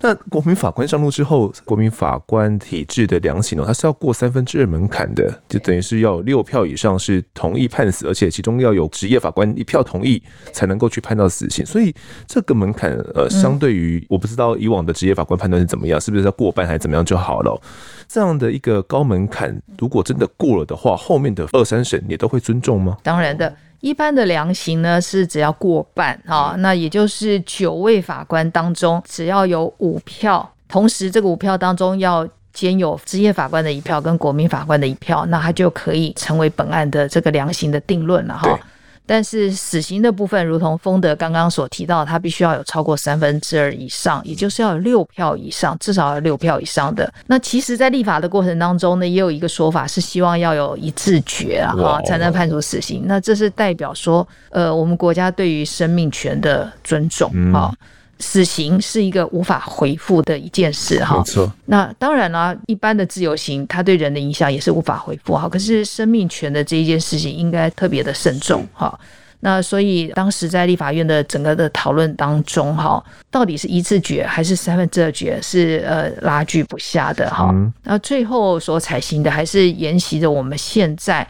那国民法官上路之后，国民法官体制的量刑哦，它是要过三分之二门槛的，就等于是要有六票以上是同意判死，而且其中要有职业法官一票同意才能够去判到死刑。所以这个门槛呃，相对于我不知道以往的职业法官判断是怎么样，是不是要过半还是怎么样就好了？这样的一个高门槛，如果真的过了的话，后面的二三审也都会尊重吗？当然的。一般的量刑呢是只要过半啊，那也就是九位法官当中只要有五票，同时这个五票当中要兼有职业法官的一票跟国民法官的一票，那他就可以成为本案的这个量刑的定论了哈。但是死刑的部分，如同丰德刚刚所提到，他必须要有超过三分之二以上，也就是要有六票以上，至少要六票以上的。那其实，在立法的过程当中呢，也有一个说法是希望要有一致决啊，哈，才能判处死刑。那这是代表说，呃，我们国家对于生命权的尊重啊。嗯死刑是一个无法回复的一件事，哈，没错。那当然了，一般的自由刑，它对人的影响也是无法回复，哈。可是生命权的这一件事情，应该特别的慎重，哈。那所以当时在立法院的整个的讨论当中，哈，到底是一致决还是三分之二决，是呃拉锯不下的，哈。那最后所采行的，还是沿袭着我们现在。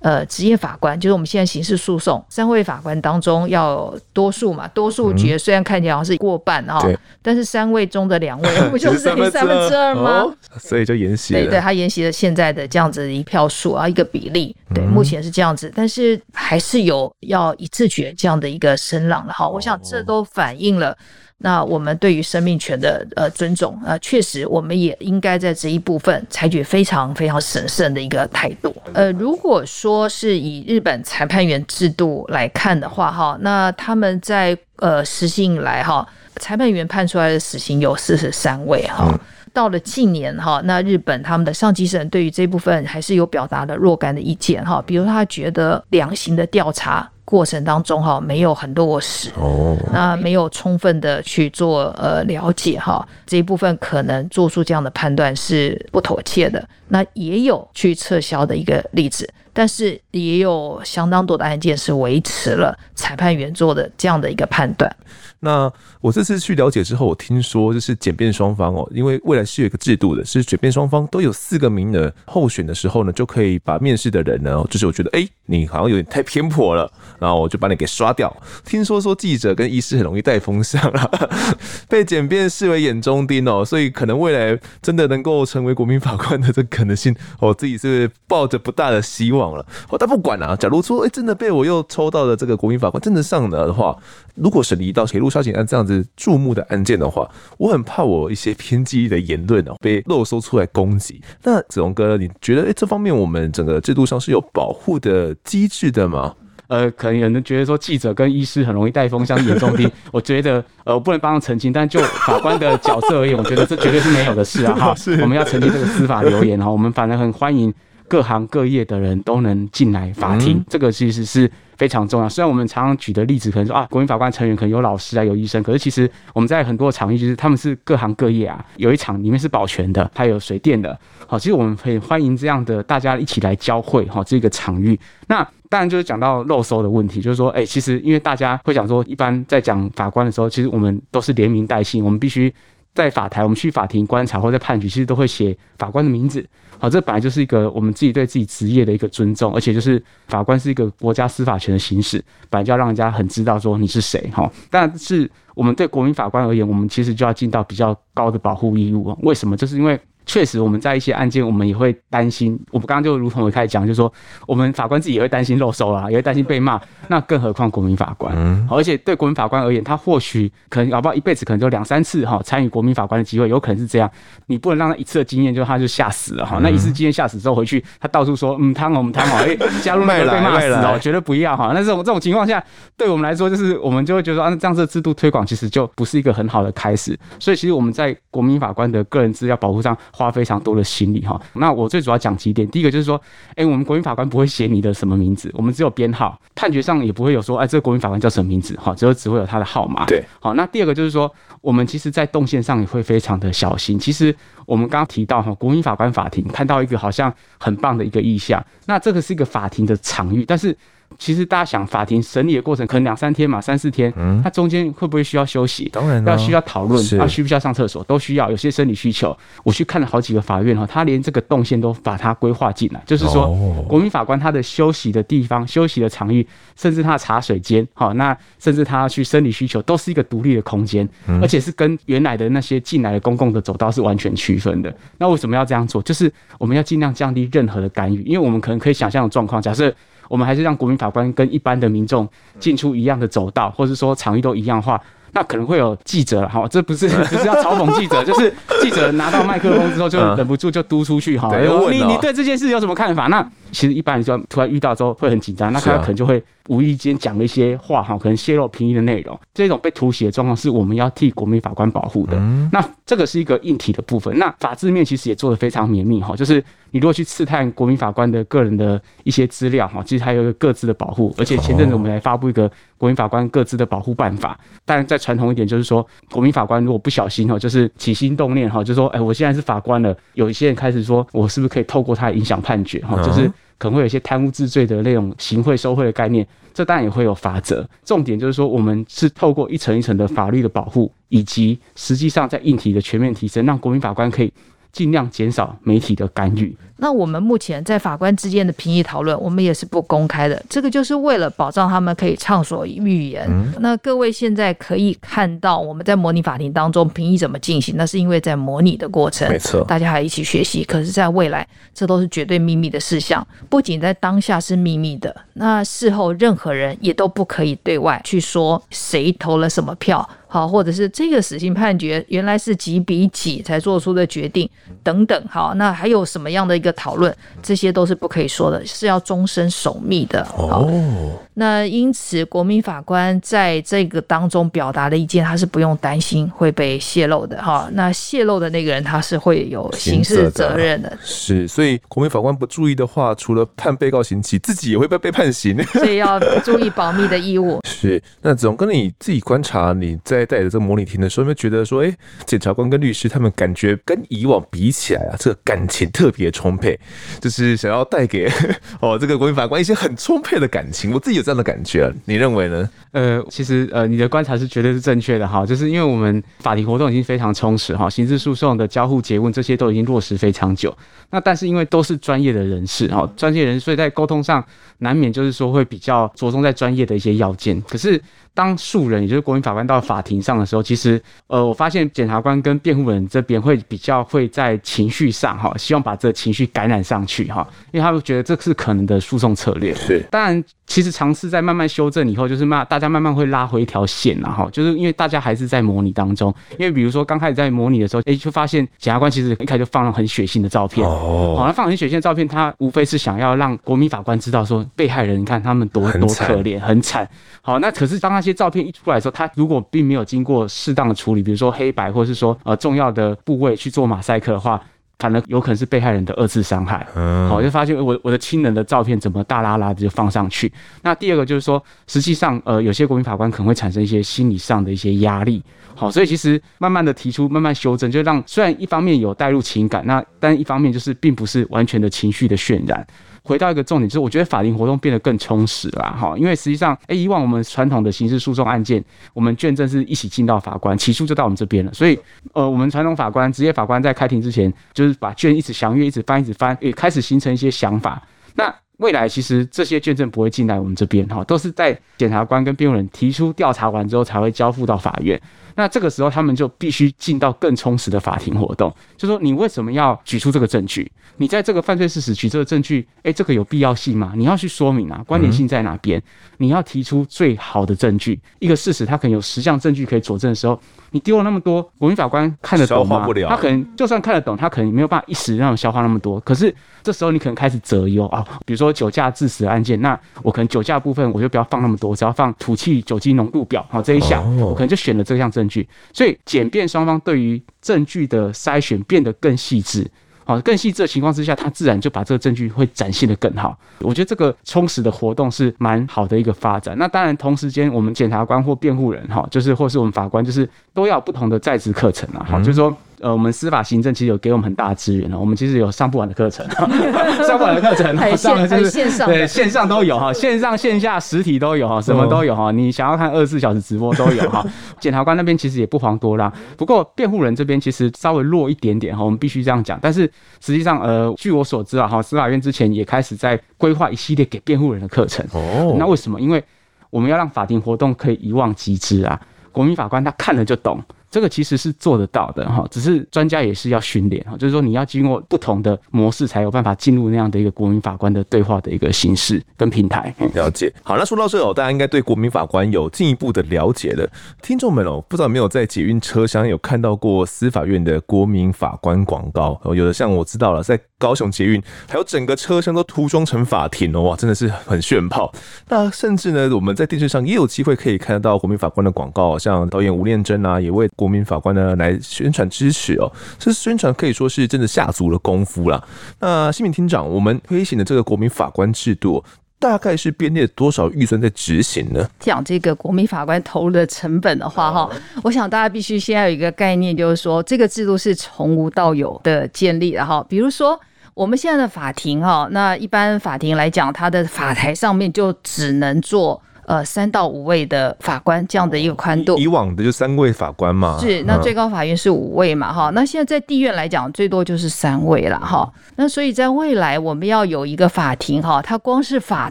呃，职业法官就是我们现在刑事诉讼三位法官当中要多数嘛，多数决虽然看起来好像是过半哈，嗯、但是三位中的两位 [laughs] 不就是三分之二吗？哦？所以就沿袭了，对对，他沿袭了现在的这样子一票数啊，一个比例，对，目前是这样子，但是还是有要一致决这样的一个声浪了哈。我想这都反映了。那我们对于生命权的呃尊重啊，确实我们也应该在这一部分采取非常非常审慎的一个态度。呃，如果说是以日本裁判员制度来看的话，哈，那他们在呃实行以来哈，裁判员判出来的死刑有四十三位哈。到了近年哈，那日本他们的上级省对于这部分还是有表达了若干的意见哈，比如他觉得量刑的调查。过程当中哈，没有很落实哦，那没有充分的去做呃了解哈，这一部分可能做出这样的判断是不妥切的。那也有去撤销的一个例子，但是也有相当多的案件是维持了裁判员做的这样的一个判断。那我这次去了解之后，我听说就是简便双方哦，因为未来是有一个制度的，是简便双方都有四个名额候选的时候呢，就可以把面试的人呢，就是我觉得哎、欸，你好像有点太偏颇了，然后我就把你给刷掉。听说说记者跟医师很容易带风向啊，[laughs] 被检辩视为眼中钉哦，所以可能未来真的能够成为国民法官的这可能性，我自己是抱着不大的希望了。哦，但不管啊，假如说哎、真的被我又抽到了这个国民法官，真的上了的话，如果审理到铁路杀警案这样子注目的案件的话，我很怕我一些偏激的言论哦被漏搜出来攻击。那子龙哥，你觉得哎、这方面我们整个制度上是有保护的机制的吗？呃，可能有人觉得说记者跟医师很容易带风向眼中钉，[laughs] 我觉得呃，我不能帮他澄清，但就法官的角色而言，我觉得这绝对是没有的事啊！哈，[laughs] 我们要澄清这个司法留言哈，我们反而很欢迎。各行各业的人都能进来法庭，嗯、这个其实是非常重要。虽然我们常常举的例子可能说啊，国民法官成员可能有老师啊，有医生，可是其实我们在很多场域就是他们是各行各业啊。有一场里面是保全的，还有水电的。好，其实我们很欢迎这样的大家一起来交汇哈，这个场域。那当然就是讲到漏搜的问题，就是说，哎、欸，其实因为大家会讲说，一般在讲法官的时候，其实我们都是连名带姓，我们必须在法台，我们去法庭观察或者判决，其实都会写法官的名字。好，这本来就是一个我们自己对自己职业的一个尊重，而且就是法官是一个国家司法权的行使，本来就要让人家很知道说你是谁哈。但是我们对国民法官而言，我们其实就要尽到比较高的保护义务。为什么？就是因为。确实，我们在一些案件，我们也会担心。我们刚刚就如同我开始讲，就是说，我们法官自己也会担心漏收啦，也会担心被骂。那更何况国民法官？嗯，而且对国民法官而言，他或许可能搞不好一辈子可能就两三次哈参与国民法官的机会，有可能是这样。你不能让他一次的经验就他就吓死了哈。那一次经验吓死之后回去，他到处说嗯汤哦，嗯汤哦，哎加入那个被骂死哦，绝对不要哈。那这种这种情况下，对我们来说，就是我们就会觉得啊，这样子的制度推广其实就不是一个很好的开始。所以，其实我们在国民法官的个人资料保护上花非常多的。心力哈，那我最主要讲几点。第一个就是说，哎、欸，我们国民法官不会写你的什么名字，我们只有编号，判决上也不会有说，哎、欸，这个国民法官叫什么名字，哈，只有只会有他的号码。对，好，那第二个就是说，我们其实在动线上也会非常的小心。其实我们刚刚提到哈，国民法官法庭看到一个好像很棒的一个意向，那这个是一个法庭的场域，但是。其实大家想，法庭审理的过程可能两三天嘛，三四天，嗯，它中间会不会需要休息？当然，要需要讨论，啊，需不需要上厕所？都需要。有些生理需求，我去看了好几个法院哈，他连这个动线都把它规划进来，就是说，国民法官他的休息的地方、休息的场域，甚至他的茶水间，好，那甚至他去生理需求，都是一个独立的空间，而且是跟原来的那些进来的公共的走道是完全区分的。那为什么要这样做？就是我们要尽量降低任何的干预，因为我们可能可以想象的状况，假设。我们还是让国民法官跟一般的民众进出一样的走道，或者说场域都一样的话，那可能会有记者哈，这不是 [laughs] 不是要嘲讽记者，[laughs] 就是记者拿到麦克风之后就忍不住就嘟出去哈，你你对这件事有什么看法？那其实一般人就突然遇到之后会很紧张，那他可能就会。无意间讲了一些话哈，可能泄露评议的内容，这种被突袭的状况是我们要替国民法官保护的。那这个是一个硬体的部分。那法制面其实也做得非常绵密哈，就是你如果去刺探国民法官的个人的一些资料哈，其实还有一个各自的保护。而且前阵子我们还发布一个国民法官各自的保护办法。当然再传统一点，就是说国民法官如果不小心哈，就是起心动念哈，就是说哎，我现在是法官了，有一些人开始说我是不是可以透过他影响判决哈，就是。可能会有一些贪污治罪的那种行贿受贿的概念，这当然也会有法则。重点就是说，我们是透过一层一层的法律的保护，以及实际上在硬体的全面提升，让国民法官可以。尽量减少媒体的干预。那我们目前在法官之间的评议讨论，我们也是不公开的。这个就是为了保障他们可以畅所欲言。嗯、那各位现在可以看到我们在模拟法庭当中评议怎么进行，那是因为在模拟的过程，没错，大家还一起学习。可是，在未来，这都是绝对秘密的事项。不仅在当下是秘密的，那事后任何人也都不可以对外去说谁投了什么票。好，或者是这个死刑判决原来是几比几才做出的决定等等。好，那还有什么样的一个讨论？这些都是不可以说的，是要终身守密的。哦，那因此国民法官在这个当中表达的意见，他是不用担心会被泄露的。哈，那泄露的那个人他是会有刑事责任的。的是，所以国民法官不注意的话，除了判被告刑期，自己也会被被判刑。所以要注意保密的义务。[laughs] 是，那总跟你自己观察你在。在带着这个模拟庭的时候，有没有觉得说，哎，检察官跟律师他们感觉跟以往比起来啊，这个感情特别充沛，就是想要带给 [laughs] 哦这个国民法官一些很充沛的感情。我自己有这样的感觉，你认为呢？呃，其实呃，你的观察是绝对是正确的哈，就是因为我们法庭活动已经非常充实哈，刑事诉讼的交互结问这些都已经落实非常久。那但是因为都是专业的人士哈，专业人士，所以在沟通上难免就是说会比较着重在专业的一些要件，可是。当素人，也就是国民法官到法庭上的时候，其实，呃，我发现检察官跟辩护人这边会比较会在情绪上，哈，希望把这个情绪感染上去，哈，因为他们觉得这是可能的诉讼策略。是，当然，其实尝试在慢慢修正以后，就是慢，大家慢慢会拉回一条线，然后就是因为大家还是在模拟当中，因为比如说刚开始在模拟的时候，哎，就发现检察官其实一开始就放了很血腥的照片，哦，好，那放很血腥的照片，他无非是想要让国民法官知道说，被害人你看他们多多可怜，很惨。好，那可是当那些照片一出来的时候，他如果并没有经过适当的处理，比如说黑白，或是说呃重要的部位去做马赛克的话，反而有可能是被害人的二次伤害。嗯，好，就发现我我的亲人的照片怎么大拉拉的就放上去。那第二个就是说，实际上呃，有些国民法官可能会产生一些心理上的一些压力。好，所以其实慢慢的提出，慢慢修正，就让虽然一方面有带入情感，那但一方面就是并不是完全的情绪的渲染。回到一个重点，就是我觉得法庭活动变得更充实了哈，因为实际上，哎，以往我们传统的刑事诉讼案件，我们卷证是一起进到法官，起诉就到我们这边了，所以，呃，我们传统法官、职业法官在开庭之前，就是把卷一直详阅，一直翻，一直翻，也开始形成一些想法。那未来其实这些卷证不会进来我们这边哈，都是在检察官跟辩护人提出调查完之后才会交付到法院。那这个时候他们就必须进到更充实的法庭活动，就说你为什么要举出这个证据？你在这个犯罪事实举这个证据，哎，这个有必要性吗？你要去说明啊，关联性在哪边？你要提出最好的证据，一个事实它可能有十项证据可以佐证的时候。你丢了那么多，国民法官看得懂吗？他可能就算看得懂，他可能没有办法一时让我消化那么多。可是这时候你可能开始择优啊，比如说酒驾致死案件，那我可能酒驾部分我就不要放那么多，只要放吐气酒精浓度表，好这一项，我可能就选了这项证据。所以检辩双方对于证据的筛选变得更细致。好，更细致的情况之下，他自然就把这个证据会展现得更好。我觉得这个充实的活动是蛮好的一个发展。那当然，同时间我们检察官或辩护人哈，就是或是我们法官，就是都要不同的在职课程啊。好，就是说。呃，我们司法行政其实有给我们很大的资源了。我们其实有上不完的课程，[laughs] 上不完的课程，上了就是线上，对，线上都有哈，线上线下实体都有哈，什么都有哈。你想要看二十四小时直播都有哈。检察官那边其实也不遑多让，不过辩护人这边其实稍微弱一点点哈，我们必须这样讲。但是实际上，呃，据我所知啊，哈，司法院之前也开始在规划一系列给辩护人的课程。哦，那为什么？因为我们要让法庭活动可以一望即知啊，国民法官他看了就懂。这个其实是做得到的哈，只是专家也是要训练哈，就是说你要经过不同的模式，才有办法进入那样的一个国民法官的对话的一个形式跟平台。了解。好，那说到这哦，大家应该对国民法官有进一步的了解了。听众们哦，不知道有没有在捷运车厢有看到过司法院的国民法官广告？有的像我知道了，在高雄捷运，还有整个车厢都涂装成法庭哦，哇，真的是很炫炮。那甚至呢，我们在电视上也有机会可以看得到国民法官的广告，像导演吴念真啊，也为国民法官呢来宣传支持哦，这宣传可以说是真的下足了功夫啦。那新民厅长，我们推行的这个国民法官制度，大概是编列多少预算在执行呢？讲这个国民法官投入的成本的话，哈，我想大家必须先要有一个概念，就是说这个制度是从无到有的建立，的哈比如说。我们现在的法庭哈，那一般法庭来讲，它的法台上面就只能坐呃三到五位的法官这样的一个宽度。以往的就三位法官嘛。是，那最高法院是五位嘛哈，那现在在地院来讲，最多就是三位了哈。那所以在未来我们要有一个法庭哈，它光是法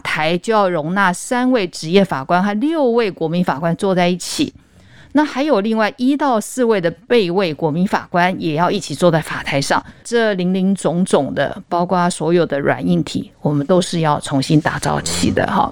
台就要容纳三位职业法官和六位国民法官坐在一起。那还有另外一到四位的备位国民法官也要一起坐在法台上，这林林总总的，包括所有的软硬体，我们都是要重新打造起的哈。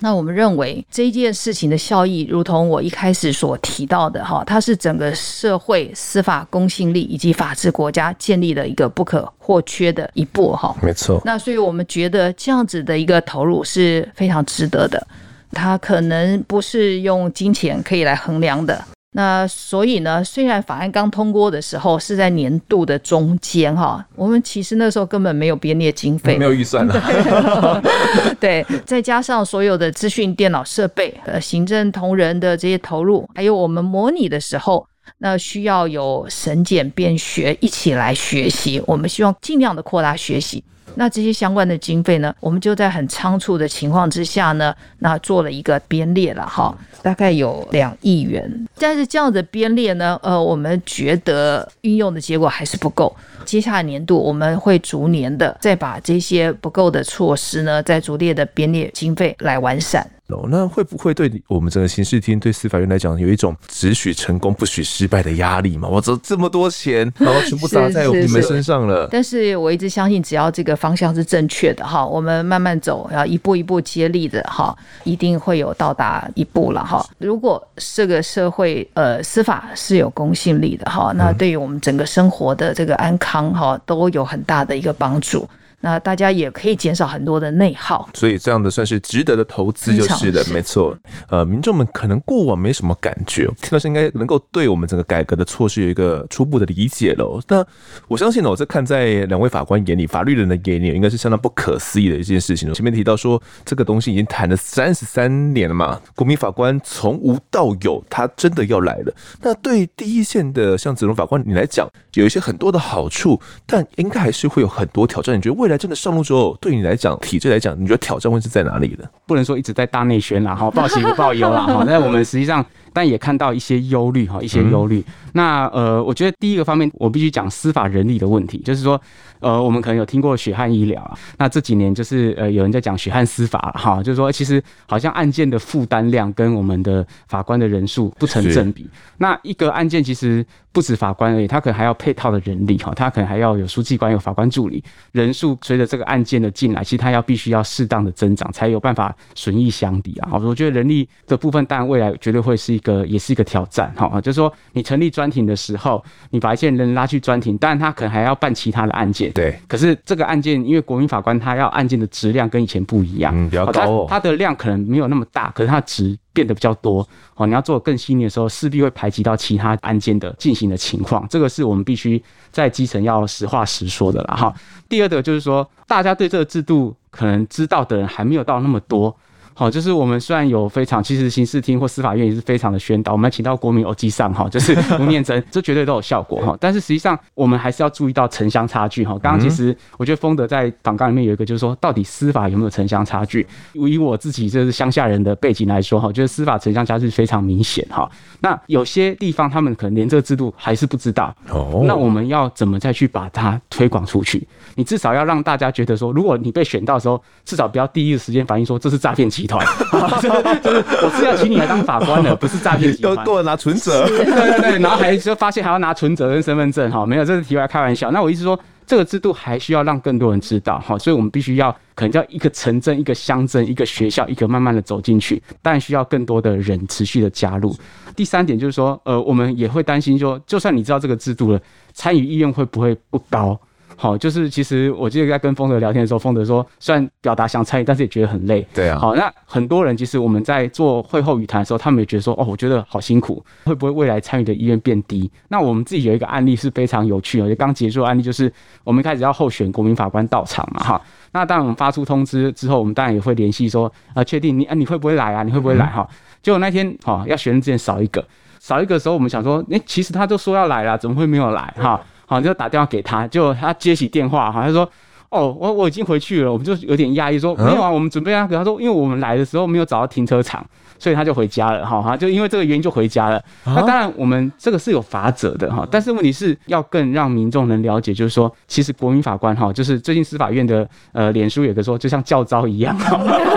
那我们认为这件事情的效益，如同我一开始所提到的哈，它是整个社会司法公信力以及法治国家建立的一个不可或缺的一步哈。没错。那所以我们觉得这样子的一个投入是非常值得的。它可能不是用金钱可以来衡量的。那所以呢，虽然法案刚通过的时候是在年度的中间哈，我们其实那时候根本没有编列经费，没有预算了。[laughs] 对，再加上所有的资讯、电脑设备、呃，行政同仁的这些投入，还有我们模拟的时候，那需要有审检辩学一起来学习，我们希望尽量的扩大学习。那这些相关的经费呢，我们就在很仓促的情况之下呢，那做了一个编列了哈，大概有两亿元。但是这样的编列呢，呃，我们觉得运用的结果还是不够。接下来年度我们会逐年的再把这些不够的措施呢，再逐列的编列经费来完善。那会不会对我们整个刑事厅、对司法院来讲，有一种只许成功不许失败的压力嘛？我这这么多钱，然后全部砸在你们身上了。但是我一直相信，只要这个方向是正确的哈，我们慢慢走，然后一步一步接力的哈，一定会有到达一步了哈。如果这个社会呃司法是有公信力的哈，那对于我们整个生活的这个安康哈，都有很大的一个帮助。那大家也可以减少很多的内耗。所以这样的算是值得的投资，就是的，没错。呃，民众们可能过往没什么感觉，但是应该能够对我们整个改革的措施有一个初步的理解了。那我相信呢，我在看在两位法官眼里，法律人的眼里，应该是相当不可思议的一件事情。前面提到说，这个东西已经谈了三十三年了嘛，国民法官从无到有，他真的要来了。那对第一线的像子龙法官你来讲，有一些很多的好处，但应该还是会有很多挑战。你觉得未来真的上路之后，对你来讲，体制来讲，你觉得挑战会是在哪里呢？不能说一直在大内宣啦，哈，报喜不报忧啦，哈。那我们实际上。但也看到一些忧虑哈，一些忧虑。那呃，我觉得第一个方面，我必须讲司法人力的问题，就是说，呃，我们可能有听过血汗医疗啊。那这几年就是呃，有人在讲血汗司法哈，就是说，其实好像案件的负担量跟我们的法官的人数不成正比。那一个案件其实不止法官而已，他可能还要配套的人力哈，他可能还要有书记官、有法官助理，人数随着这个案件的进来，其实他要必须要适当的增长，才有办法损益相抵啊。我觉得人力的部分，当然未来绝对会是一个也是一个挑战哈，就是说你成立专庭的时候，你把一些人拉去专庭，当然他可能还要办其他的案件，对。可是这个案件，因为国民法官他要案件的质量跟以前不一样，嗯，比较高哦。他的量可能没有那么大，可是它值变得比较多哦。你要做更细腻的时候，势必会排挤到其他案件的进行的情况，这个是我们必须在基层要实话实说的了哈。第二个就是说，大家对这个制度可能知道的人还没有到那么多。好，就是我们虽然有非常，其实刑事厅或司法院也是非常的宣导，我们要请到国民欧吉桑哈，[laughs] 就是吴念真，[laughs] 这绝对都有效果哈。但是实际上，我们还是要注意到城乡差距哈。刚刚其实我觉得丰德在访纲里面有一个，就是说到底司法有没有城乡差距？以我自己就是乡下人的背景来说哈，就是司法城乡差距非常明显哈。那有些地方他们可能连这个制度还是不知道哦。那我们要怎么再去把它推广出去？你至少要让大家觉得说，如果你被选到的时候，至少不要第一个时间反应说这是诈骗集团。[laughs] 就是我是要请你来当法官的，不是诈骗集团。都拿存折，[laughs] 对对对，然后还就发现还要拿存折跟身份证，哈，没有，这是题外开玩笑。那我意思说，这个制度还需要让更多人知道，哈，所以我们必须要可能叫一个城镇、一个乡镇、一个学校，一个慢慢的走进去，当然需要更多的人持续的加入。第三点就是说，呃，我们也会担心说，就算你知道这个制度了，参与意愿会不会不高？好，就是其实我记得在跟丰德聊天的时候，丰德说，虽然表达想参与，但是也觉得很累。对啊。好，那很多人其实我们在做会后语谈的时候，他们也觉得说，哦，我觉得好辛苦，会不会未来参与的意愿变低？那我们自己有一个案例是非常有趣的，就刚结束的案例就是我们一开始要候选国民法官到场嘛，哈。那当我们发出通知之后，我们当然也会联系说，啊，确定你啊，你会不会来啊？你会不会来？哈、嗯。结果那天哈要选之前少一个，少一个的时候，我们想说，哎，其实他都说要来了，怎么会没有来？哈。好，就打电话给他，就他接起电话，好像说，哦，我我已经回去了，我们就有点压抑，说没有啊，我们准备啊，给他说，因为我们来的时候没有找到停车场。所以他就回家了，哈哈，就因为这个原因就回家了。那当然，我们这个是有法则的，哈。但是问题是要更让民众能了解，就是说，其实国民法官，哈，就是最近司法院的呃，脸书有个说，就像教招一样，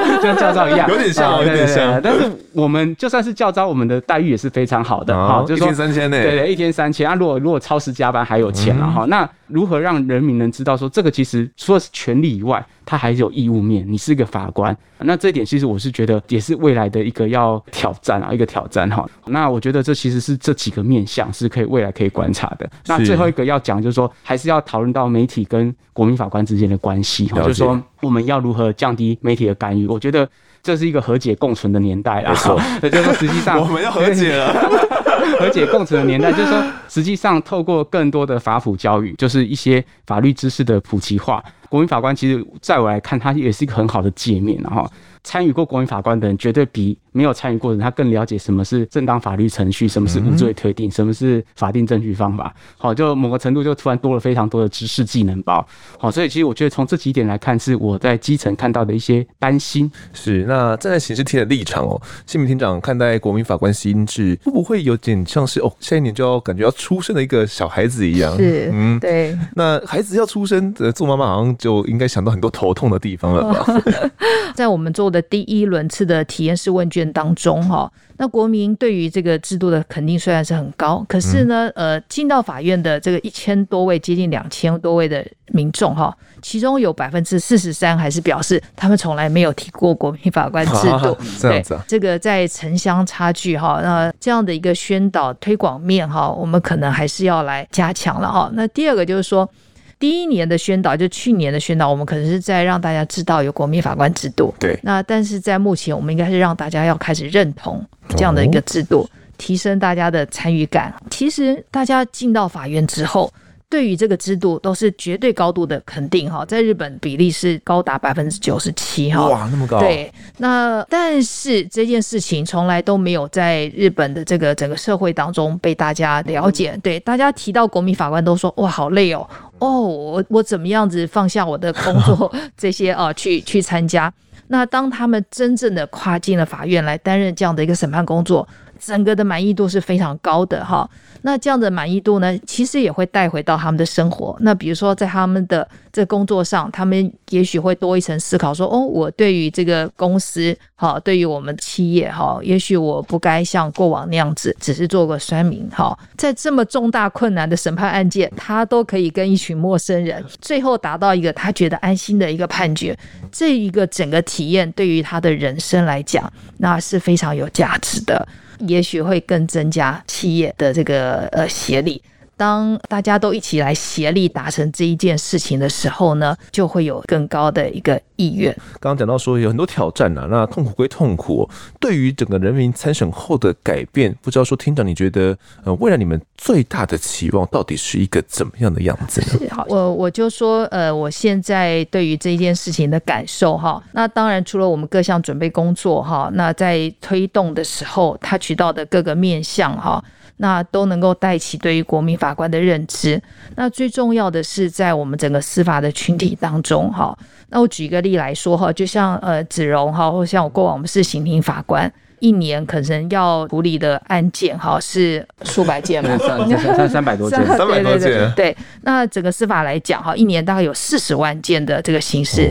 [laughs] 就像教招一样，有点像，有点像。但是我们就算是教招，我们的待遇也是非常好的，好，就是说一天三千呢，对对，一天三千啊。如果如果超时加班还有钱了，哈。那如何让人民能知道说，这个其实除了是权利以外，他还是有义务面。你是个法官，那这一点其实我是觉得也是未来的一个要挑战啊，一个挑战哈。那我觉得这其实是这几个面向是可以未来可以观察的。那最后一个要讲就是说，还是要讨论到媒体跟国民法官之间的关系哈，就是说我们要如何降低媒体的干预。我觉得这是一个和解共存的年代啊，也 [laughs] 就是说实际上我们要和解了，[laughs] 和解共存的年代，就是说实际上透过更多的法普教育，就是一些法律知识的普及化。国民法官其实，在我来看，它也是一个很好的界面，然后。参与过国民法官的人，绝对比没有参与过的人，他更了解什么是正当法律程序，什么是无罪推定，什么是法定证据方法。好，就某个程度就突然多了非常多的知识技能包。好，所以其实我觉得从这几点来看，是我在基层看到的一些担心。是，那站在刑事厅的立场哦，谢铭厅长看待国民法官新制，会不会有点像是哦，下一年就要感觉要出生的一个小孩子一样？是，嗯，对。那孩子要出生，呃，做妈妈好像就应该想到很多头痛的地方了吧？[laughs] 在我们做的第一轮次的体验式问卷当中，哈，那国民对于这个制度的肯定虽然是很高，可是呢，呃，进到法院的这个一千多位，接近两千多位的民众，哈，其中有百分之四十三还是表示他们从来没有提过国民法官制度。[laughs] 这样子啊，这个在城乡差距，哈，那这样的一个宣导推广面，哈，我们可能还是要来加强了，哈。那第二个就是说。第一年的宣导，就去年的宣导，我们可能是在让大家知道有国民法官制度。对。那但是在目前，我们应该是让大家要开始认同这样的一个制度，提升大家的参与感。其实大家进到法院之后。对于这个制度都是绝对高度的肯定哈，在日本比例是高达百分之九十七哈，哇，那么高。对，那但是这件事情从来都没有在日本的这个整个社会当中被大家了解。对，大家提到国民法官都说哇，好累哦，哦，我我怎么样子放下我的工 [laughs] 作这些啊，去去参加。那当他们真正的跨进了法院来担任这样的一个审判工作，整个的满意度是非常高的哈。那这样的满意度呢，其实也会带回到他们的生活。那比如说，在他们的这工作上，他们也许会多一层思考，说：哦，我对于这个公司，好，对于我们企业，哈，也许我不该像过往那样子，只是做个酸民，哈。在这么重大困难的审判案件，他都可以跟一群陌生人，最后达到一个他觉得安心的一个判决。这一个整个体验，对于他的人生来讲，那是非常有价值的。也许会更增加企业的这个呃协力。当大家都一起来协力达成这一件事情的时候呢，就会有更高的一个意愿。刚刚讲到说有很多挑战啊，那痛苦归痛苦，对于整个人民参审后的改变，不知道说厅长你觉得呃未来你们最大的期望到底是一个怎么样的样子呢？好，我我就说呃我现在对于这一件事情的感受哈，那当然除了我们各项准备工作哈，那在推动的时候，他渠道的各个面向哈。那都能够带起对于国民法官的认知。那最重要的是在我们整个司法的群体当中，哈。那我举一个例来说，哈，就像呃子荣哈，或像我过往我们是刑庭法官。一年可能要处理的案件哈是数百件嘛，三三三百多件，三百多件。对，对，对，对，那整个司法来讲哈，一年大概有四十万件的这个刑事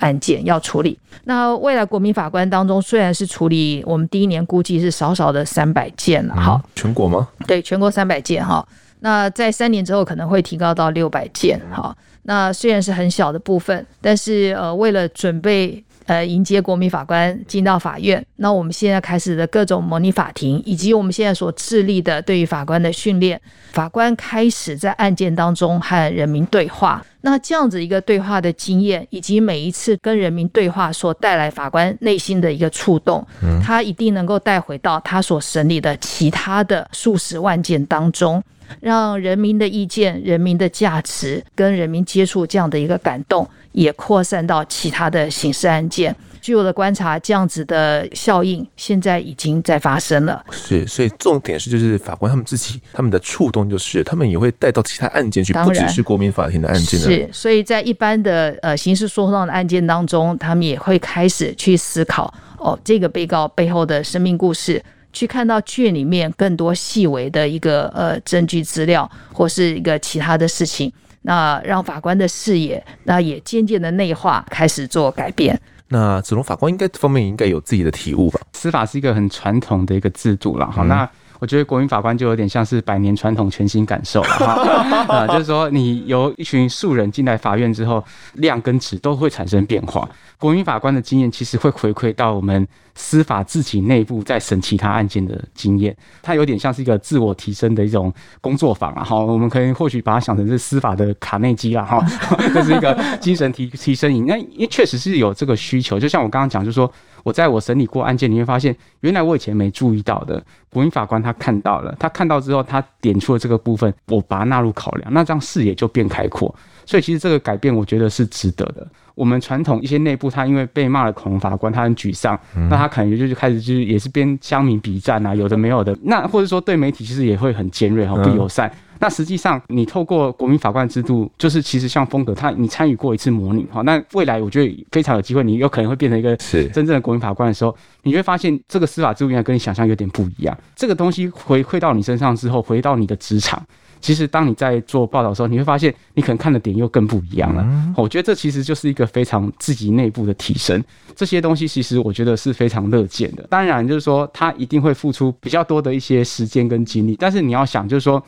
案件要处理。那未来国民法官当中，虽然是处理我们第一年估计是少少的三百件了哈，全国吗？对，全国三百件哈。那在三年之后可能会提高到六百件哈。那虽然是很小的部分，但是呃，为了准备。呃，迎接国民法官进到法院，那我们现在开始的各种模拟法庭，以及我们现在所致力的对于法官的训练，法官开始在案件当中和人民对话。那这样子一个对话的经验，以及每一次跟人民对话所带来法官内心的一个触动，他一定能够带回到他所审理的其他的数十万件当中，让人民的意见、人民的价值跟人民接触这样的一个感动。也扩散到其他的刑事案件。据我的观察，这样子的效应现在已经在发生了。是，所以重点是，就是法官他们自己他们的触动，就是他们也会带到其他案件去，不只是国民法庭的案件。是，所以在一般的呃刑事诉讼的案件当中，他们也会开始去思考哦，这个被告背后的生命故事，去看到卷里面更多细微的一个呃证据资料，或是一个其他的事情。那让法官的视野，那也渐渐的内化，开始做改变。那子龙法官应该这方面应该有自己的体悟吧？司法是一个很传统的一个制度了，好、嗯，那我觉得国民法官就有点像是百年传统全新感受了哈，[laughs] 啊，就是说你由一群素人进来法院之后，量跟质都会产生变化。国民法官的经验其实会回馈到我们司法自己内部在审其他案件的经验，它有点像是一个自我提升的一种工作坊啊。哈，我们可以或许把它想成是司法的卡内基啊。哈，[laughs] 这是一个精神提提升营。那因为确实是有这个需求，就像我刚刚讲，就是说我在我审理过案件，你会发现原来我以前没注意到的，国民法官他看到了，他看到之后，他点出了这个部分，我把它纳入考量，那这样视野就变开阔。所以其实这个改变，我觉得是值得的。我们传统一些内部，他因为被骂了恐龙法官，他很沮丧，那他可能就是开始就是也是边乡民比战啊，有的没有的。那或者说对媒体其实也会很尖锐哈，不友善。那实际上你透过国民法官制度，就是其实像风格，他你参与过一次模拟哈，那未来我觉得非常有机会，你有可能会变成一个真正的国民法官的时候，你会发现这个司法制度应该跟你想象有点不一样。这个东西回馈到你身上之后，回到你的职场。其实，当你在做报道的时候，你会发现你可能看的点又更不一样了。我觉得这其实就是一个非常自己内部的提升。这些东西其实我觉得是非常乐见的。当然，就是说他一定会付出比较多的一些时间跟精力，但是你要想，就是说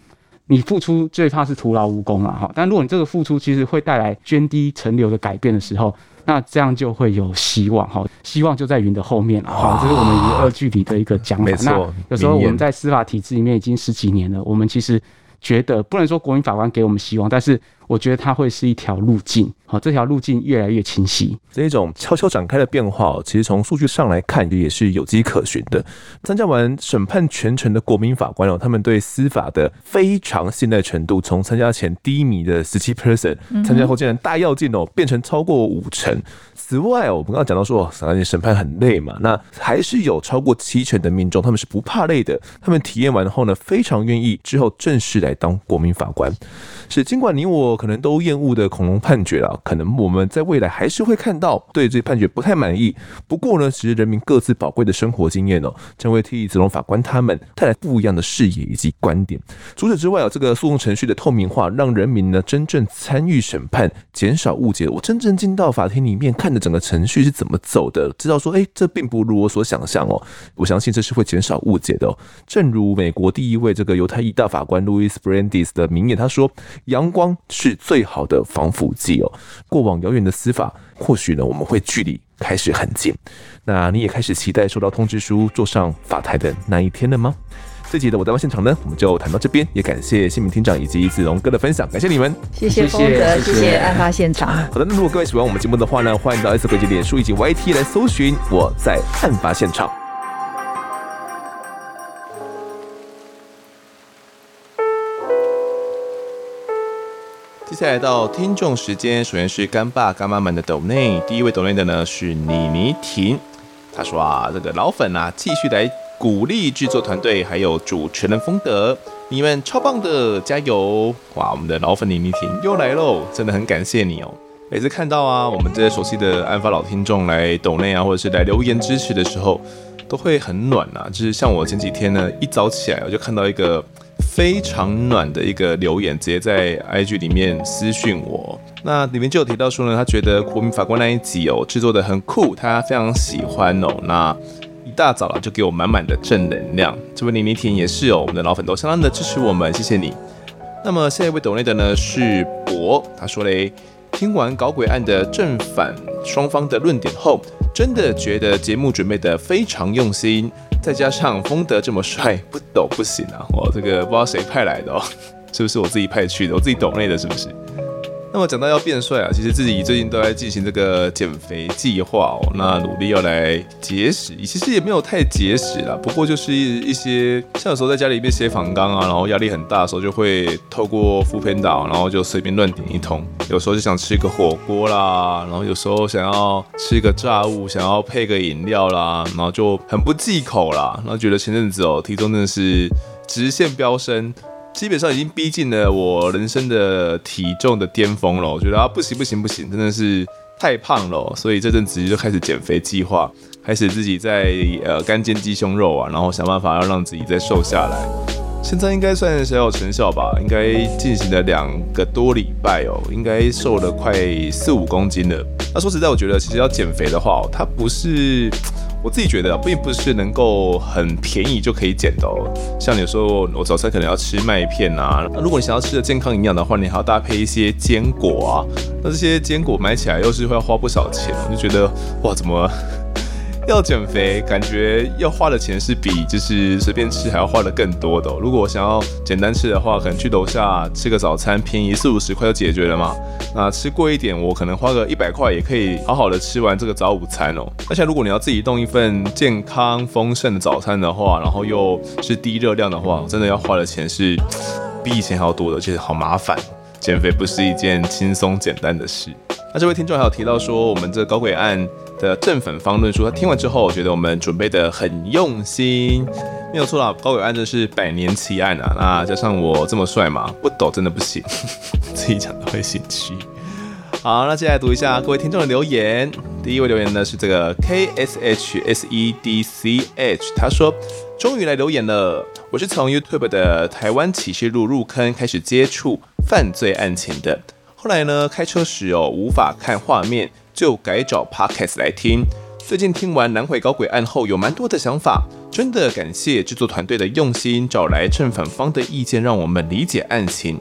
你付出最怕是徒劳无功了哈。但如果你这个付出其实会带来涓滴成流的改变的时候，那这样就会有希望哈。希望就在云的后面了哈。这是我们与恶距离的一个讲法。没错。那有时候我们在司法体制里面已经十几年了，我们其实。觉得不能说国民法官给我们希望，但是我觉得它会是一条路径，好，这条路径越来越清晰。这一种悄悄展开的变化，其实从数据上来看也是有迹可循的。参加完审判全程的国民法官哦，他们对司法的非常信赖程度，从参加前低迷的十七 percent，参加后竟然大跃进哦，变成超过五成。此外哦，我们刚刚讲到说，审判很累嘛，那还是有超过七成的民众他们是不怕累的，他们体验完后呢，非常愿意之后正式来当国民法官。是，尽管你我可能都厌恶的恐龙判决啊，可能我们在未来还是会看到对这判决不太满意。不过呢，其实人民各自宝贵的生活经验哦，将会替子龙法官他们带来不一样的视野以及观点。除此之外啊，这个诉讼程序的透明化，让人民呢真正参与审判，减少误解。我真正进到法庭里面，看的整个程序是怎么走的，知道说，哎，这并不如我所想象哦。我相信这是会减少误解的哦。正如美国第一位这个犹太裔大法官 Louis Brandis 的名言，他说。阳光是最好的防腐剂哦。过往遥远的司法，或许呢，我们会距离开始很近。那你也开始期待收到通知书，坐上法台的那一天了吗？这集的我在现场呢，我们就谈到这边。也感谢新民厅长以及子龙哥的分享，感谢你们。谢谢丰德，谢谢案发现场。好的，那如果各位喜欢我们节目的话呢，欢迎到 S 国际脸书以及 YT 来搜寻我在案发现场。接下来到听众时间，首先是干爸干妈们的抖内，第一位抖内的呢是妮妮婷，他说啊，这个老粉啊，继续来鼓励制作团队还有主持人风德，你们超棒的，加油！哇，我们的老粉妮妮婷又来喽，真的很感谢你哦。每次看到啊，我们这些熟悉的案发老听众来抖内啊，或者是来留言支持的时候，都会很暖啊。就是像我前几天呢，一早起来我就看到一个。非常暖的一个留言，直接在 IG 里面私讯我。那里面就有提到说呢，他觉得国民法官那一集哦制作的很酷，他非常喜欢哦。那一大早了就给我满满的正能量。这位妮妮婷也是哦，我们的老粉都相当的支持我们，谢谢你。那么下一位抖内的呢是博，他说嘞，听完搞鬼案的正反双方的论点后，真的觉得节目准备的非常用心。再加上风德这么帅，不抖不行啊！我这个不知道谁派来的哦，[laughs] 是不是我自己派去的？我自己抖内的，是不是？那么讲到要变帅啊，其实自己最近都在进行这个减肥计划哦，那努力要来节食，其实也没有太节食啦，不过就是一些像有时候在家里面写访纲啊，然后压力很大的时候，就会透过 foodpanda，然后就随便乱点一通，有时候就想吃个火锅啦，然后有时候想要吃个炸物，想要配个饮料啦，然后就很不忌口啦，然后觉得前阵子哦，体重真的是直线飙升。基本上已经逼近了我人生的体重的巅峰了，我觉得啊不行不行不行，真的是太胖了，所以这阵子就开始减肥计划，开始自己在呃干煎鸡胸肉啊，然后想办法要让自己再瘦下来。现在应该算是小有成效吧，应该进行了两个多礼拜哦，应该瘦了快四五公斤了。那说实在，我觉得其实要减肥的话，它不是。我自己觉得并不是能够很便宜就可以捡的，像有时候我早餐可能要吃麦片啊，如果你想要吃的健康营养的话，你还要搭配一些坚果啊，那这些坚果买起来又是会要花不少钱，我就觉得哇，怎么？要减肥，感觉要花的钱是比就是随便吃还要花的更多的。如果我想要简单吃的话，可能去楼下吃个早餐，便宜四五十块就解决了嘛。那吃贵一点，我可能花个一百块也可以好好的吃完这个早午餐哦。而且如果你要自己弄一份健康丰盛的早餐的话，然后又是低热量的话，真的要花的钱是比以前还要多的，而且好麻烦。减肥不是一件轻松简单的事。那这位听众还有提到说，我们这个搞轨案的正反方论述，他听完之后，我觉得我们准备的很用心，没有错啦。高伟案真是百年奇案啊！那加上我这么帅嘛，不抖真的不行，[laughs] 自己讲都会心虚。好，那接下来读一下各位听众的留言。第一位留言呢是这个 K S H S E D C H，他说终于来留言了。我是从 YouTube 的台湾启示录入坑开始接触犯罪案情的。后来呢，开车时哦无法看画面，就改找 Podcast 来听。最近听完南回搞鬼案后，有蛮多的想法，真的感谢制作团队的用心，找来正反方的意见，让我们理解案情。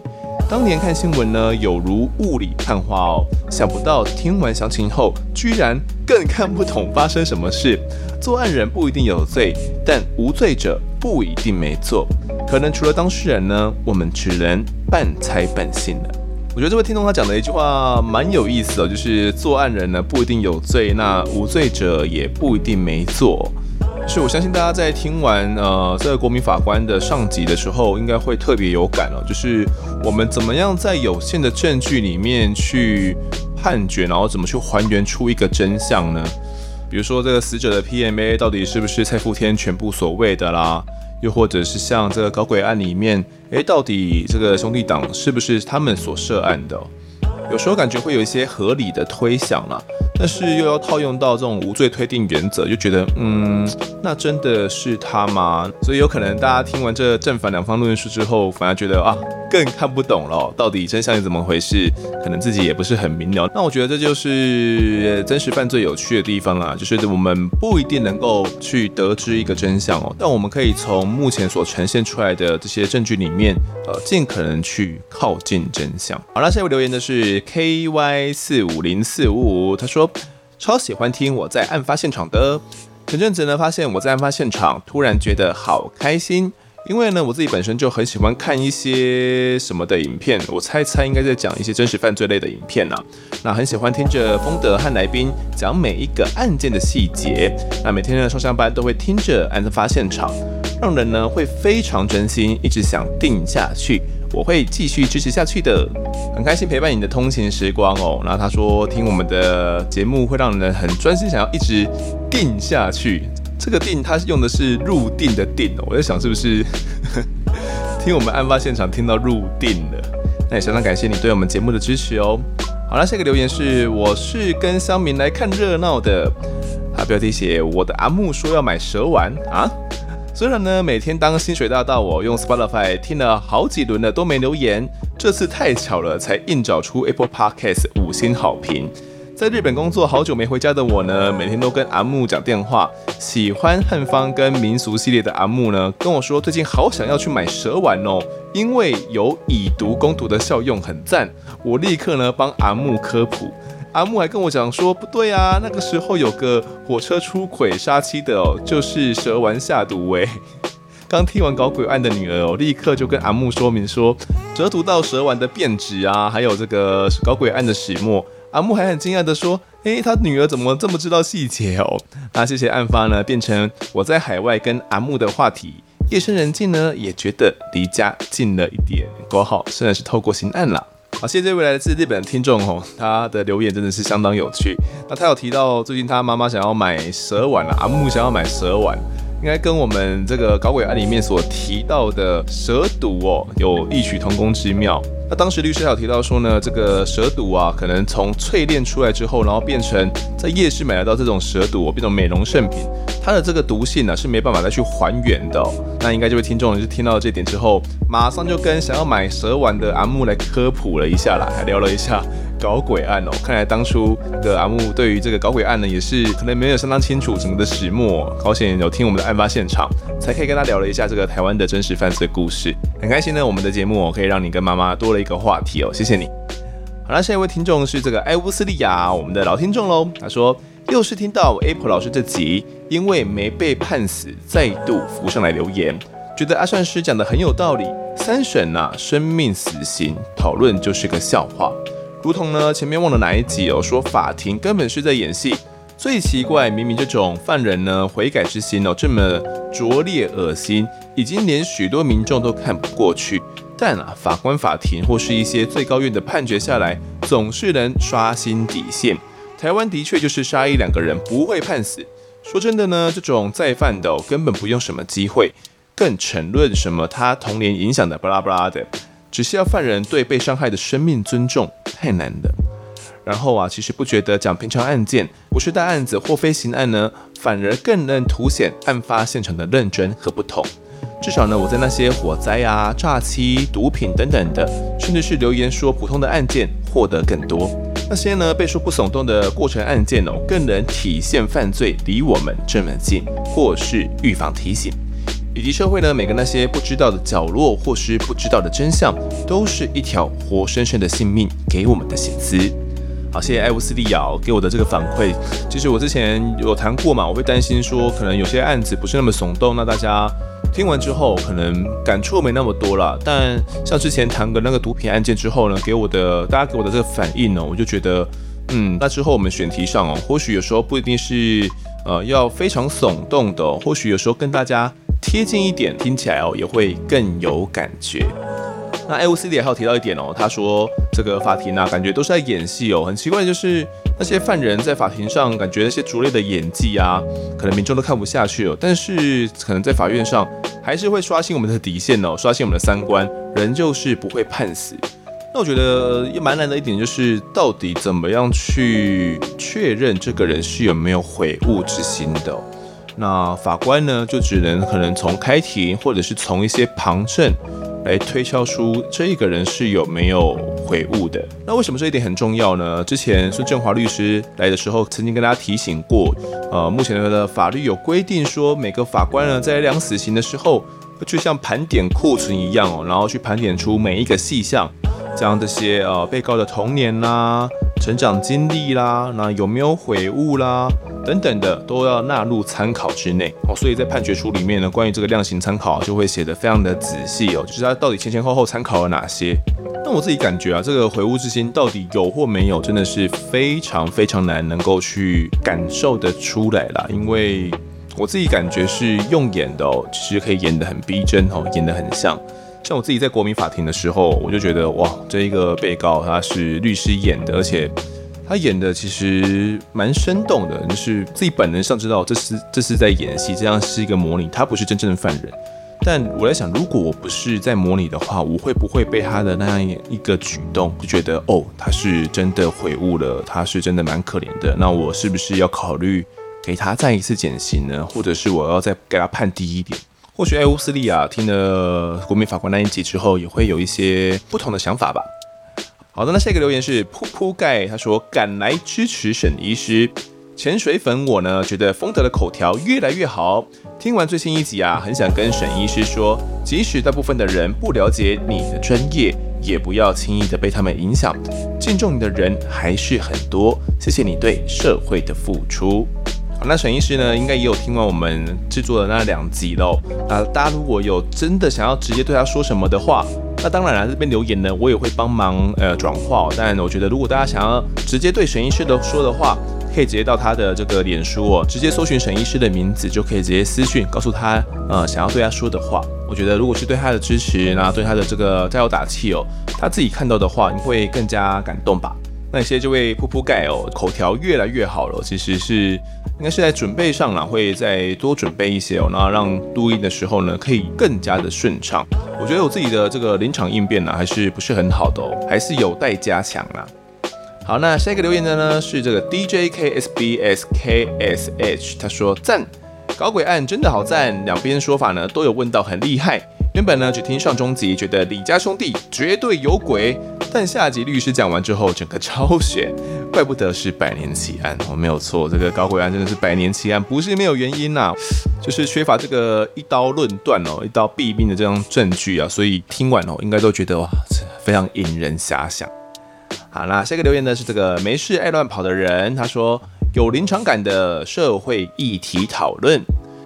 当年看新闻呢，有如雾里看花哦，想不到听完详情后，居然更看不懂发生什么事。作案人不一定有罪，但无罪者不一定没错。可能除了当事人呢，我们只能半猜半信了。我觉得这位听众他讲的一句话蛮有意思的，就是作案人呢不一定有罪，那无罪者也不一定没做。是我相信大家在听完呃这个国民法官的上集的时候，应该会特别有感了，就是我们怎么样在有限的证据里面去判决，然后怎么去还原出一个真相呢？比如说这个死者的 PMA 到底是不是蔡富天全部所谓的啦？又或者是像这个搞鬼案里面，诶，到底这个兄弟党是不是他们所涉案的？有时候感觉会有一些合理的推想啦，但是又要套用到这种无罪推定原则，就觉得，嗯，那真的是他吗？所以有可能大家听完这正反两方论述之后，反而觉得啊，更看不懂了，到底真相是怎么回事？可能自己也不是很明了。那我觉得这就是真实犯罪有趣的地方啊，就是我们不一定能够去得知一个真相哦，但我们可以从目前所呈现出来的这些证据里面，呃，尽可能去靠近真相。好，了下一位留言的是。K Y 四五零四五五，他说超喜欢听我在案发现场的。前阵子呢，发现我在案发现场，突然觉得好开心，因为呢，我自己本身就很喜欢看一些什么的影片，我猜猜应该在讲一些真实犯罪类的影片呐。那很喜欢听着丰德和来宾讲每一个案件的细节，那每天呢上下班都会听着案发现场，让人呢会非常真心，一直想定下去。我会继续支持下去的，很开心陪伴你的通勤时光哦。然后他说听我们的节目会让人很专心，想要一直定下去。这个定他用的是入定的定，我在想是不是 [laughs] 听我们案发现场听到入定了？那也相当感谢你对我们节目的支持哦。好了，下一个留言是我是跟乡民来看热闹的，啊，标题写我的阿木说要买蛇丸啊。虽然呢，每天当薪水大到我用 Spotify 听了好几轮了都没留言，这次太巧了，才硬找出 Apple Podcast 五星好评。在日本工作好久没回家的我呢，每天都跟阿木讲电话。喜欢汉方跟民俗系列的阿木呢，跟我说最近好想要去买蛇丸哦，因为有以毒攻毒的效用，很赞。我立刻呢帮阿木科普。阿木还跟我讲说，不对啊，那个时候有个火车出轨杀妻的哦，就是蛇丸下毒诶。[laughs] 刚听完搞鬼案的女儿哦，立刻就跟阿木说明说，蛇毒到蛇丸的变质啊，还有这个搞鬼案的始末。阿木还很惊讶的说，诶，他女儿怎么这么知道细节哦？那谢谢案发呢，变成我在海外跟阿木的话题。夜深人静呢，也觉得离家近了一点。括号虽然是透过刑案啦。好，谢谢这位来自日本的听众哦，他的留言真的是相当有趣。那他有提到最近他妈妈想要买蛇丸了，阿木想要买蛇丸，应该跟我们这个搞鬼案里面所提到的蛇毒哦有异曲同工之妙。那当时律师还有提到说呢，这个蛇毒啊，可能从淬炼出来之后，然后变成在夜市买得到这种蛇毒，变成美容圣品，它的这个毒性呢是没办法再去还原的。那应该这位听众就听到这点之后，马上就跟想要买蛇丸的阿木来科普了一下啦，还聊了一下搞鬼案哦。看来当初的阿木对于这个搞鬼案呢，也是可能没有相当清楚整个的始末。好险有听我们的案发现场，才可以跟他聊了一下这个台湾的真实犯罪故事。很开心呢，我们的节目哦可以让你跟妈妈多了一个话题哦，谢谢你。好了，下一位听众是这个艾乌斯利亚，我们的老听众喽。他说。又是听到 Apple 老师这集，因为没被判死，再度浮上来留言，觉得阿善师讲的很有道理。三审呐、生命死刑讨论就是个笑话，如同呢前面忘了哪一集哦，说法庭根本是在演戏。最奇怪，明明这种犯人呢悔改之心哦这么拙劣恶心，已经连许多民众都看不过去，但啊法官、法庭或是一些最高院的判决下来，总是能刷新底线。台湾的确就是杀一两个人不会判死。说真的呢，这种再犯的、根本不用什么机会，更沉论什么他童年影响的巴拉巴拉的，只是要犯人对被伤害的生命尊重，太难了。然后啊，其实不觉得讲平常案件不是大案子或飞行案呢，反而更能凸显案发现场的认真和不同。至少呢，我在那些火灾啊、诈欺、毒品等等的，甚至是留言说普通的案件获得更多。那些呢被说不耸动的过程案件哦，更能体现犯罪离我们这么近，或是预防提醒，以及社会呢每个那些不知道的角落或是不知道的真相，都是一条活生生的性命给我们的省思。好，谢谢艾乌斯利亚给我的这个反馈。其实我之前有谈过嘛，我会担心说可能有些案子不是那么耸动，那大家听完之后可能感触没那么多了。但像之前谈个那个毒品案件之后呢，给我的大家给我的这个反应呢，我就觉得，嗯，那之后我们选题上哦，或许有时候不一定是呃要非常耸动的，或许有时候跟大家贴近一点，听起来哦也会更有感觉。那 AOC 里还有提到一点哦，他说这个法庭啊，感觉都是在演戏哦。很奇怪的就是那些犯人在法庭上，感觉那些拙劣的演技啊，可能民众都看不下去哦。但是可能在法院上，还是会刷新我们的底线哦，刷新我们的三观，人就是不会判死。那我觉得也蛮难的一点就是，到底怎么样去确认这个人是有没有悔悟之心的？那法官呢，就只能可能从开庭，或者是从一些旁证。来推敲出这一个人是有没有悔悟的。那为什么这一点很重要呢？之前孙振华律师来的时候，曾经跟大家提醒过，呃，目前的法律有规定说，每个法官呢在量死刑的时候，就像盘点库存一样哦，然后去盘点出每一个细项，将这些呃被告的童年啦、成长经历啦，那有没有悔悟啦？等等的都要纳入参考之内哦，所以在判决书里面呢，关于这个量刑参考就会写得非常的仔细哦，就是他到底前前后后参考了哪些。那我自己感觉啊，这个悔悟之心到底有或没有，真的是非常非常难能够去感受得出来啦。因为我自己感觉是用演的哦，其实可以演得很逼真哦，演得很像。像我自己在国民法庭的时候，我就觉得哇，这一个被告他是律师演的，而且。他演的其实蛮生动的，就是自己本能上知道这是这是在演戏，这样是一个模拟，他不是真正的犯人。但我在想，如果我不是在模拟的话，我会不会被他的那样一个举动就觉得哦，他是真的悔悟了，他是真的蛮可怜的。那我是不是要考虑给他再一次减刑呢？或者是我要再给他判低一点？或许艾乌斯利亚听了国民法官那一集之后，也会有一些不同的想法吧。好的，那下一个留言是噗噗盖，他说赶来支持沈医师。潜水粉我呢觉得丰德的口条越来越好，听完最新一集啊，很想跟沈医师说，即使大部分的人不了解你的专业，也不要轻易的被他们影响，敬重你的人还是很多。谢谢你对社会的付出。那沈医师呢，应该也有听完我们制作的那两集喽。那大家如果有真的想要直接对他说什么的话，那当然了，这边留言呢，我也会帮忙呃转化。但我觉得，如果大家想要直接对沈医师的说的话，可以直接到他的这个脸书哦，直接搜寻沈医师的名字，就可以直接私讯告诉他呃想要对他说的话。我觉得，如果是对他的支持，然后对他的这个加油打气哦，他自己看到的话，你会更加感动吧。那些这位噗噗盖哦，口条越来越好了，其实是应该是在准备上了，会再多准备一些哦，然后让录音的时候呢，可以更加的顺畅。我觉得我自己的这个临场应变呢，还是不是很好的哦，还是有待加强啦。好，那下一个留言的呢是这个 D J K S B S K S H，他说赞，搞鬼案真的好赞，两边说法呢都有问到很厉害。原本呢只听上中集，觉得李家兄弟绝对有鬼，但下集律师讲完之后，整个超悬，怪不得是百年奇案。哦、没有错，这个搞轨案真的是百年奇案，不是没有原因呐、就是缺乏这个一刀论断哦，一刀毙命的这样证据啊，所以听完哦，应该都觉得哇，非常引人遐想。好，那下一个留言呢是这个没事爱乱跑的人，他说有临场感的社会议题讨论。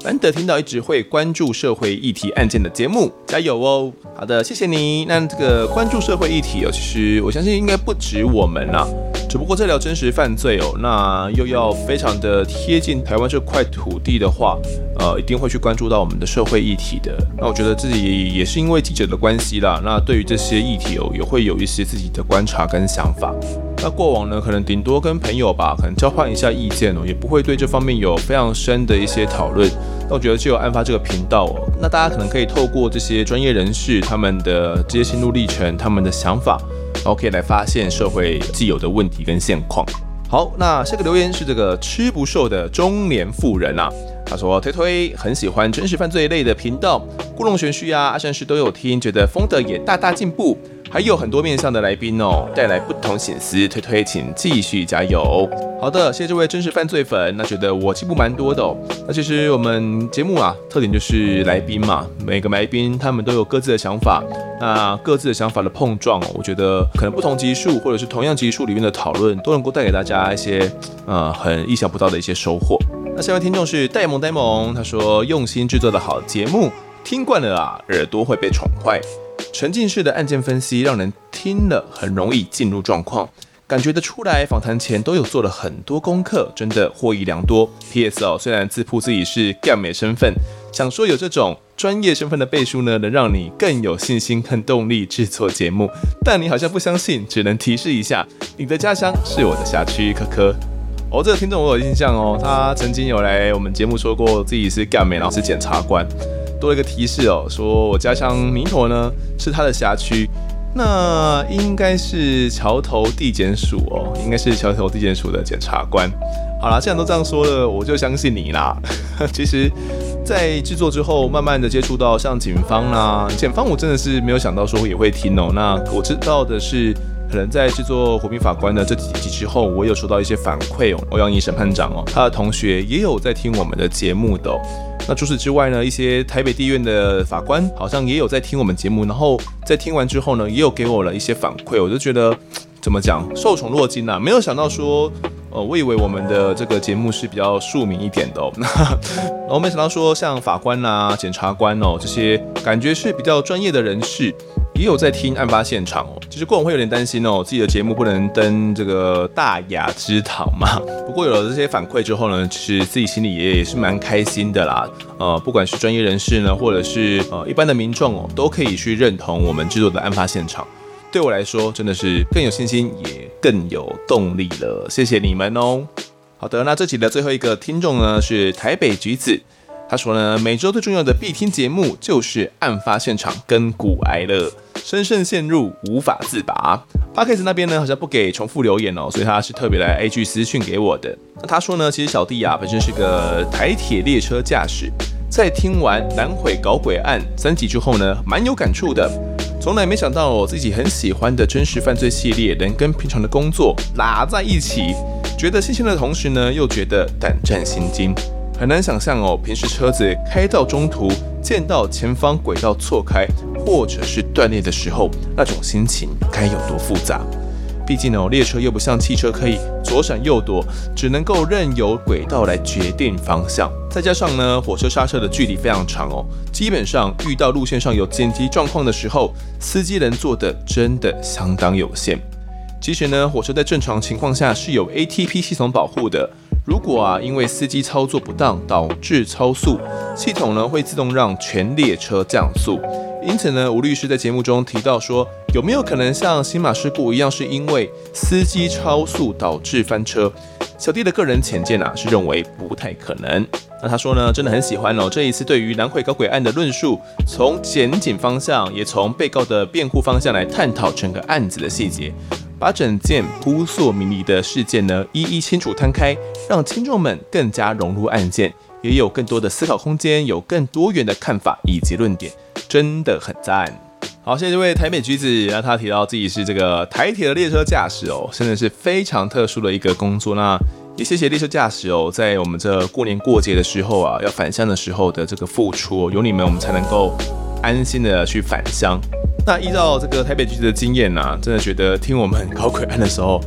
难得听到一直会关注社会议题案件的节目，加油哦！好的，谢谢你。那这个关注社会议题哦，其实我相信应该不止我们啦。只不过这聊真实犯罪哦，那又要非常的贴近台湾这块土地的话，呃，一定会去关注到我们的社会议题的。那我觉得自己也是因为记者的关系啦，那对于这些议题哦，也会有一些自己的观察跟想法。那过往呢，可能顶多跟朋友吧，可能交换一下意见哦，也不会对这方面有非常深的一些讨论。那我觉得就有案发这个频道哦，那大家可能可以透过这些专业人士他们的这些心路历程、他们的想法，然后可以来发现社会既有的问题跟现况。好，那下个留言是这个吃不瘦的中年妇人啊，他说推推很喜欢真实犯罪类的频道，故弄玄虚啊，阿善师都有听，觉得风德也大大进步。还有很多面向的来宾哦，带来不同省思，推推，请继续加油。好的，谢谢这位真实犯罪粉，那觉得我进步蛮多的哦。那其实我们节目啊，特点就是来宾嘛，每个来宾他们都有各自的想法，那各自的想法的碰撞，我觉得可能不同集数或者是同样集数里面的讨论，都能够带给大家一些呃很意想不到的一些收获。那下位听众是呆萌呆萌，他说用心制作的好节目，听惯了啊，耳朵会被宠坏。沉浸式的案件分析，让人听了很容易进入状况，感觉得出来。访谈前都有做了很多功课，真的获益良多。P.S. 哦，虽然自曝自己是 ga 美身份，想说有这种专业身份的背书呢，能让你更有信心、更动力制作节目，但你好像不相信，只能提示一下，你的家乡是我的辖区，科科。哦，这个听众我有印象哦，他曾经有来我们节目说过自己是 ga 美，然后是检察官。多了一个提示哦，说我家乡弥陀呢是他的辖区，那应该是桥头地检署哦，应该是桥头地检署的检察官。好啦，既然都这样说了，我就相信你啦。[laughs] 其实，在制作之后，慢慢的接触到像警方啦，检方我真的是没有想到说也会听哦。那我知道的是。可能在制作《国民法官》的这几集之后，我有收到一些反馈哦。欧阳仪审判长哦，他的同学也有在听我们的节目的。那除此之外呢，一些台北地院的法官好像也有在听我们节目，然后在听完之后呢，也有给我了一些反馈。我就觉得怎么讲，受宠若惊呐！没有想到说，呃，我以为我们的这个节目是比较庶民一点的哦，[laughs] 然后没想到说像法官啊、检察官哦这些，感觉是比较专业的人士。也有在听案发现场哦，其实过往会有点担心哦，自己的节目不能登这个大雅之堂嘛。[laughs] 不过有了这些反馈之后呢，其实自己心里也也是蛮开心的啦。呃，不管是专业人士呢，或者是呃一般的民众哦，都可以去认同我们制作的案发现场。对我来说，真的是更有信心，也更有动力了。谢谢你们哦。好的，那这集的最后一个听众呢，是台北橘子。他说呢，每周最重要的必听节目就是案发现场跟股癌了，深深陷入无法自拔。Podcast 那边呢好像不给重复留言哦，所以他是特别来 IG 私讯给我的。那他说呢，其实小弟啊本身是个台铁列车驾驶，在听完南毁搞鬼案三集之后呢，蛮有感触的。从来没想到我自己很喜欢的真实犯罪系列能跟平常的工作拉在一起，觉得新鲜的同时呢，又觉得胆战心惊。很难想象哦，平时车子开到中途，见到前方轨道错开或者是断裂的时候，那种心情该有多复杂。毕竟哦，列车又不像汽车可以左闪右躲，只能够任由轨道来决定方向。再加上呢，火车刹车的距离非常长哦，基本上遇到路线上有紧急状况的时候，司机能做的真的相当有限。其实呢，火车在正常情况下是有 ATP 系统保护的。如果啊，因为司机操作不当导致超速，系统呢会自动让全列车降速。因此呢，吴律师在节目中提到说，有没有可能像新马事故一样，是因为司机超速导致翻车？小弟的个人浅见啊，是认为不太可能。那他说呢，真的很喜欢哦，这一次对于南汇搞轨案的论述，从检警方向，也从被告的辩护方向来探讨整个案子的细节。把整件扑朔迷离的事件呢，一一清楚摊开，让听众们更加融入案件，也有更多的思考空间，有更多元的看法以及论点，真的很赞。好，谢谢这位台北橘子，让他提到自己是这个台铁的列车驾驶哦，真的是非常特殊的一个工作。那也谢谢列车驾驶哦，在我们这过年过节的时候啊，要返乡的时候的这个付出哦，有你们，我们才能够安心的去返乡。那依照这个台北橘子的经验呐，真的觉得听我们搞轨案的时候，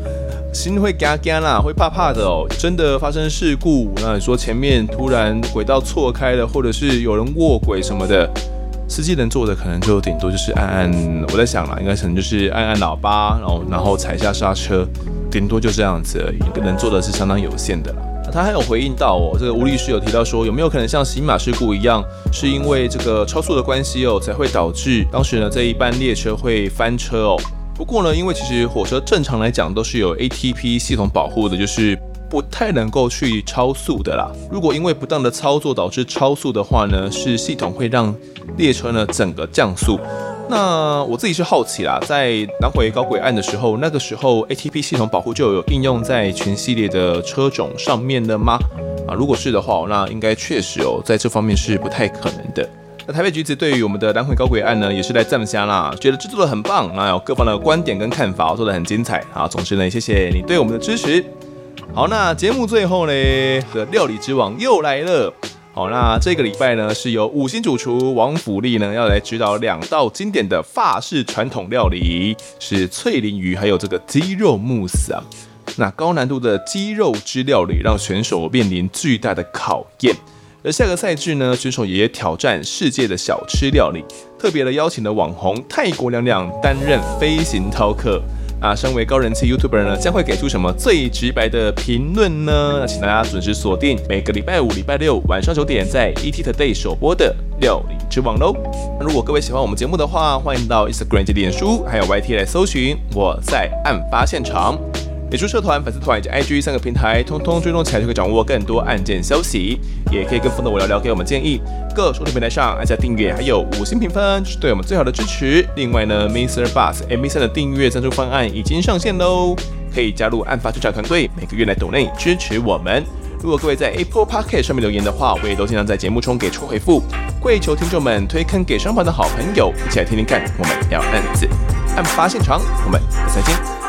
心会嘎嘎啦，会怕怕的哦。真的发生事故，那你说前面突然轨道错开了，或者是有人卧轨什么的，司机能做的可能就顶多就是按按，我在想啦，应该可能就是按按喇叭，然后然后踩下刹车，顶多就这样子而已，能做的是相当有限的啦。他还有回应到哦，这个吴律师有提到说，有没有可能像新马事故一样，是因为这个超速的关系哦，才会导致当时呢这一班列车会翻车哦。不过呢，因为其实火车正常来讲都是有 ATP 系统保护的，就是不太能够去超速的啦。如果因为不当的操作导致超速的话呢，是系统会让列车呢整个降速。那我自己是好奇啦，在南回搞轨案的时候，那个时候 ATP 系统保护就有应用在全系列的车种上面了吗？啊，如果是的话，那应该确实哦，在这方面是不太可能的。那台北橘子对于我们的南回高轨案呢，也是来赞下啦，觉得制作的很棒，那有各方的观点跟看法，做的很精彩啊。总之呢，谢谢你对我们的支持。好，那节目最后呢，的料理之王又来了。好，那这个礼拜呢，是由五星主厨王府立呢要来指导两道经典的法式传统料理，是脆鳞鱼还有这个鸡肉慕斯啊。那高难度的鸡肉汁料理让选手面临巨大的考验。而下个赛制呢，选手也挑战世界的小吃料理，特别的邀请了网红泰国娘娘担任飞行饕客。啊，身为高人气 YouTuber 呢，将会给出什么最直白的评论呢？那请大家准时锁定每个礼拜五、礼拜六晚上九点在 ETtoday 首播的《料理之王》喽。那如果各位喜欢我们节目的话，欢迎到 Instagram 及脸书还有 YT 来搜寻我在案发现场。脸书社团、粉丝团以及 IG 三个平台，通通追踪起来就可以掌握更多案件消息，也可以跟风的我聊聊，给我们建议。各收听平台上按下订阅，还有五星评分，是对我们最好的支持。另外呢，Mr. Bus M3 的订阅赞助方案已经上线喽，可以加入案发侦查团队，每个月来抖内支持我们。如果各位在 Apple Podcast 上面留言的话，我也都尽量在节目中给出回复。跪求听众们推坑给身旁的好朋友，一起来听听看，我们聊案子，案发现场，我们下次再见。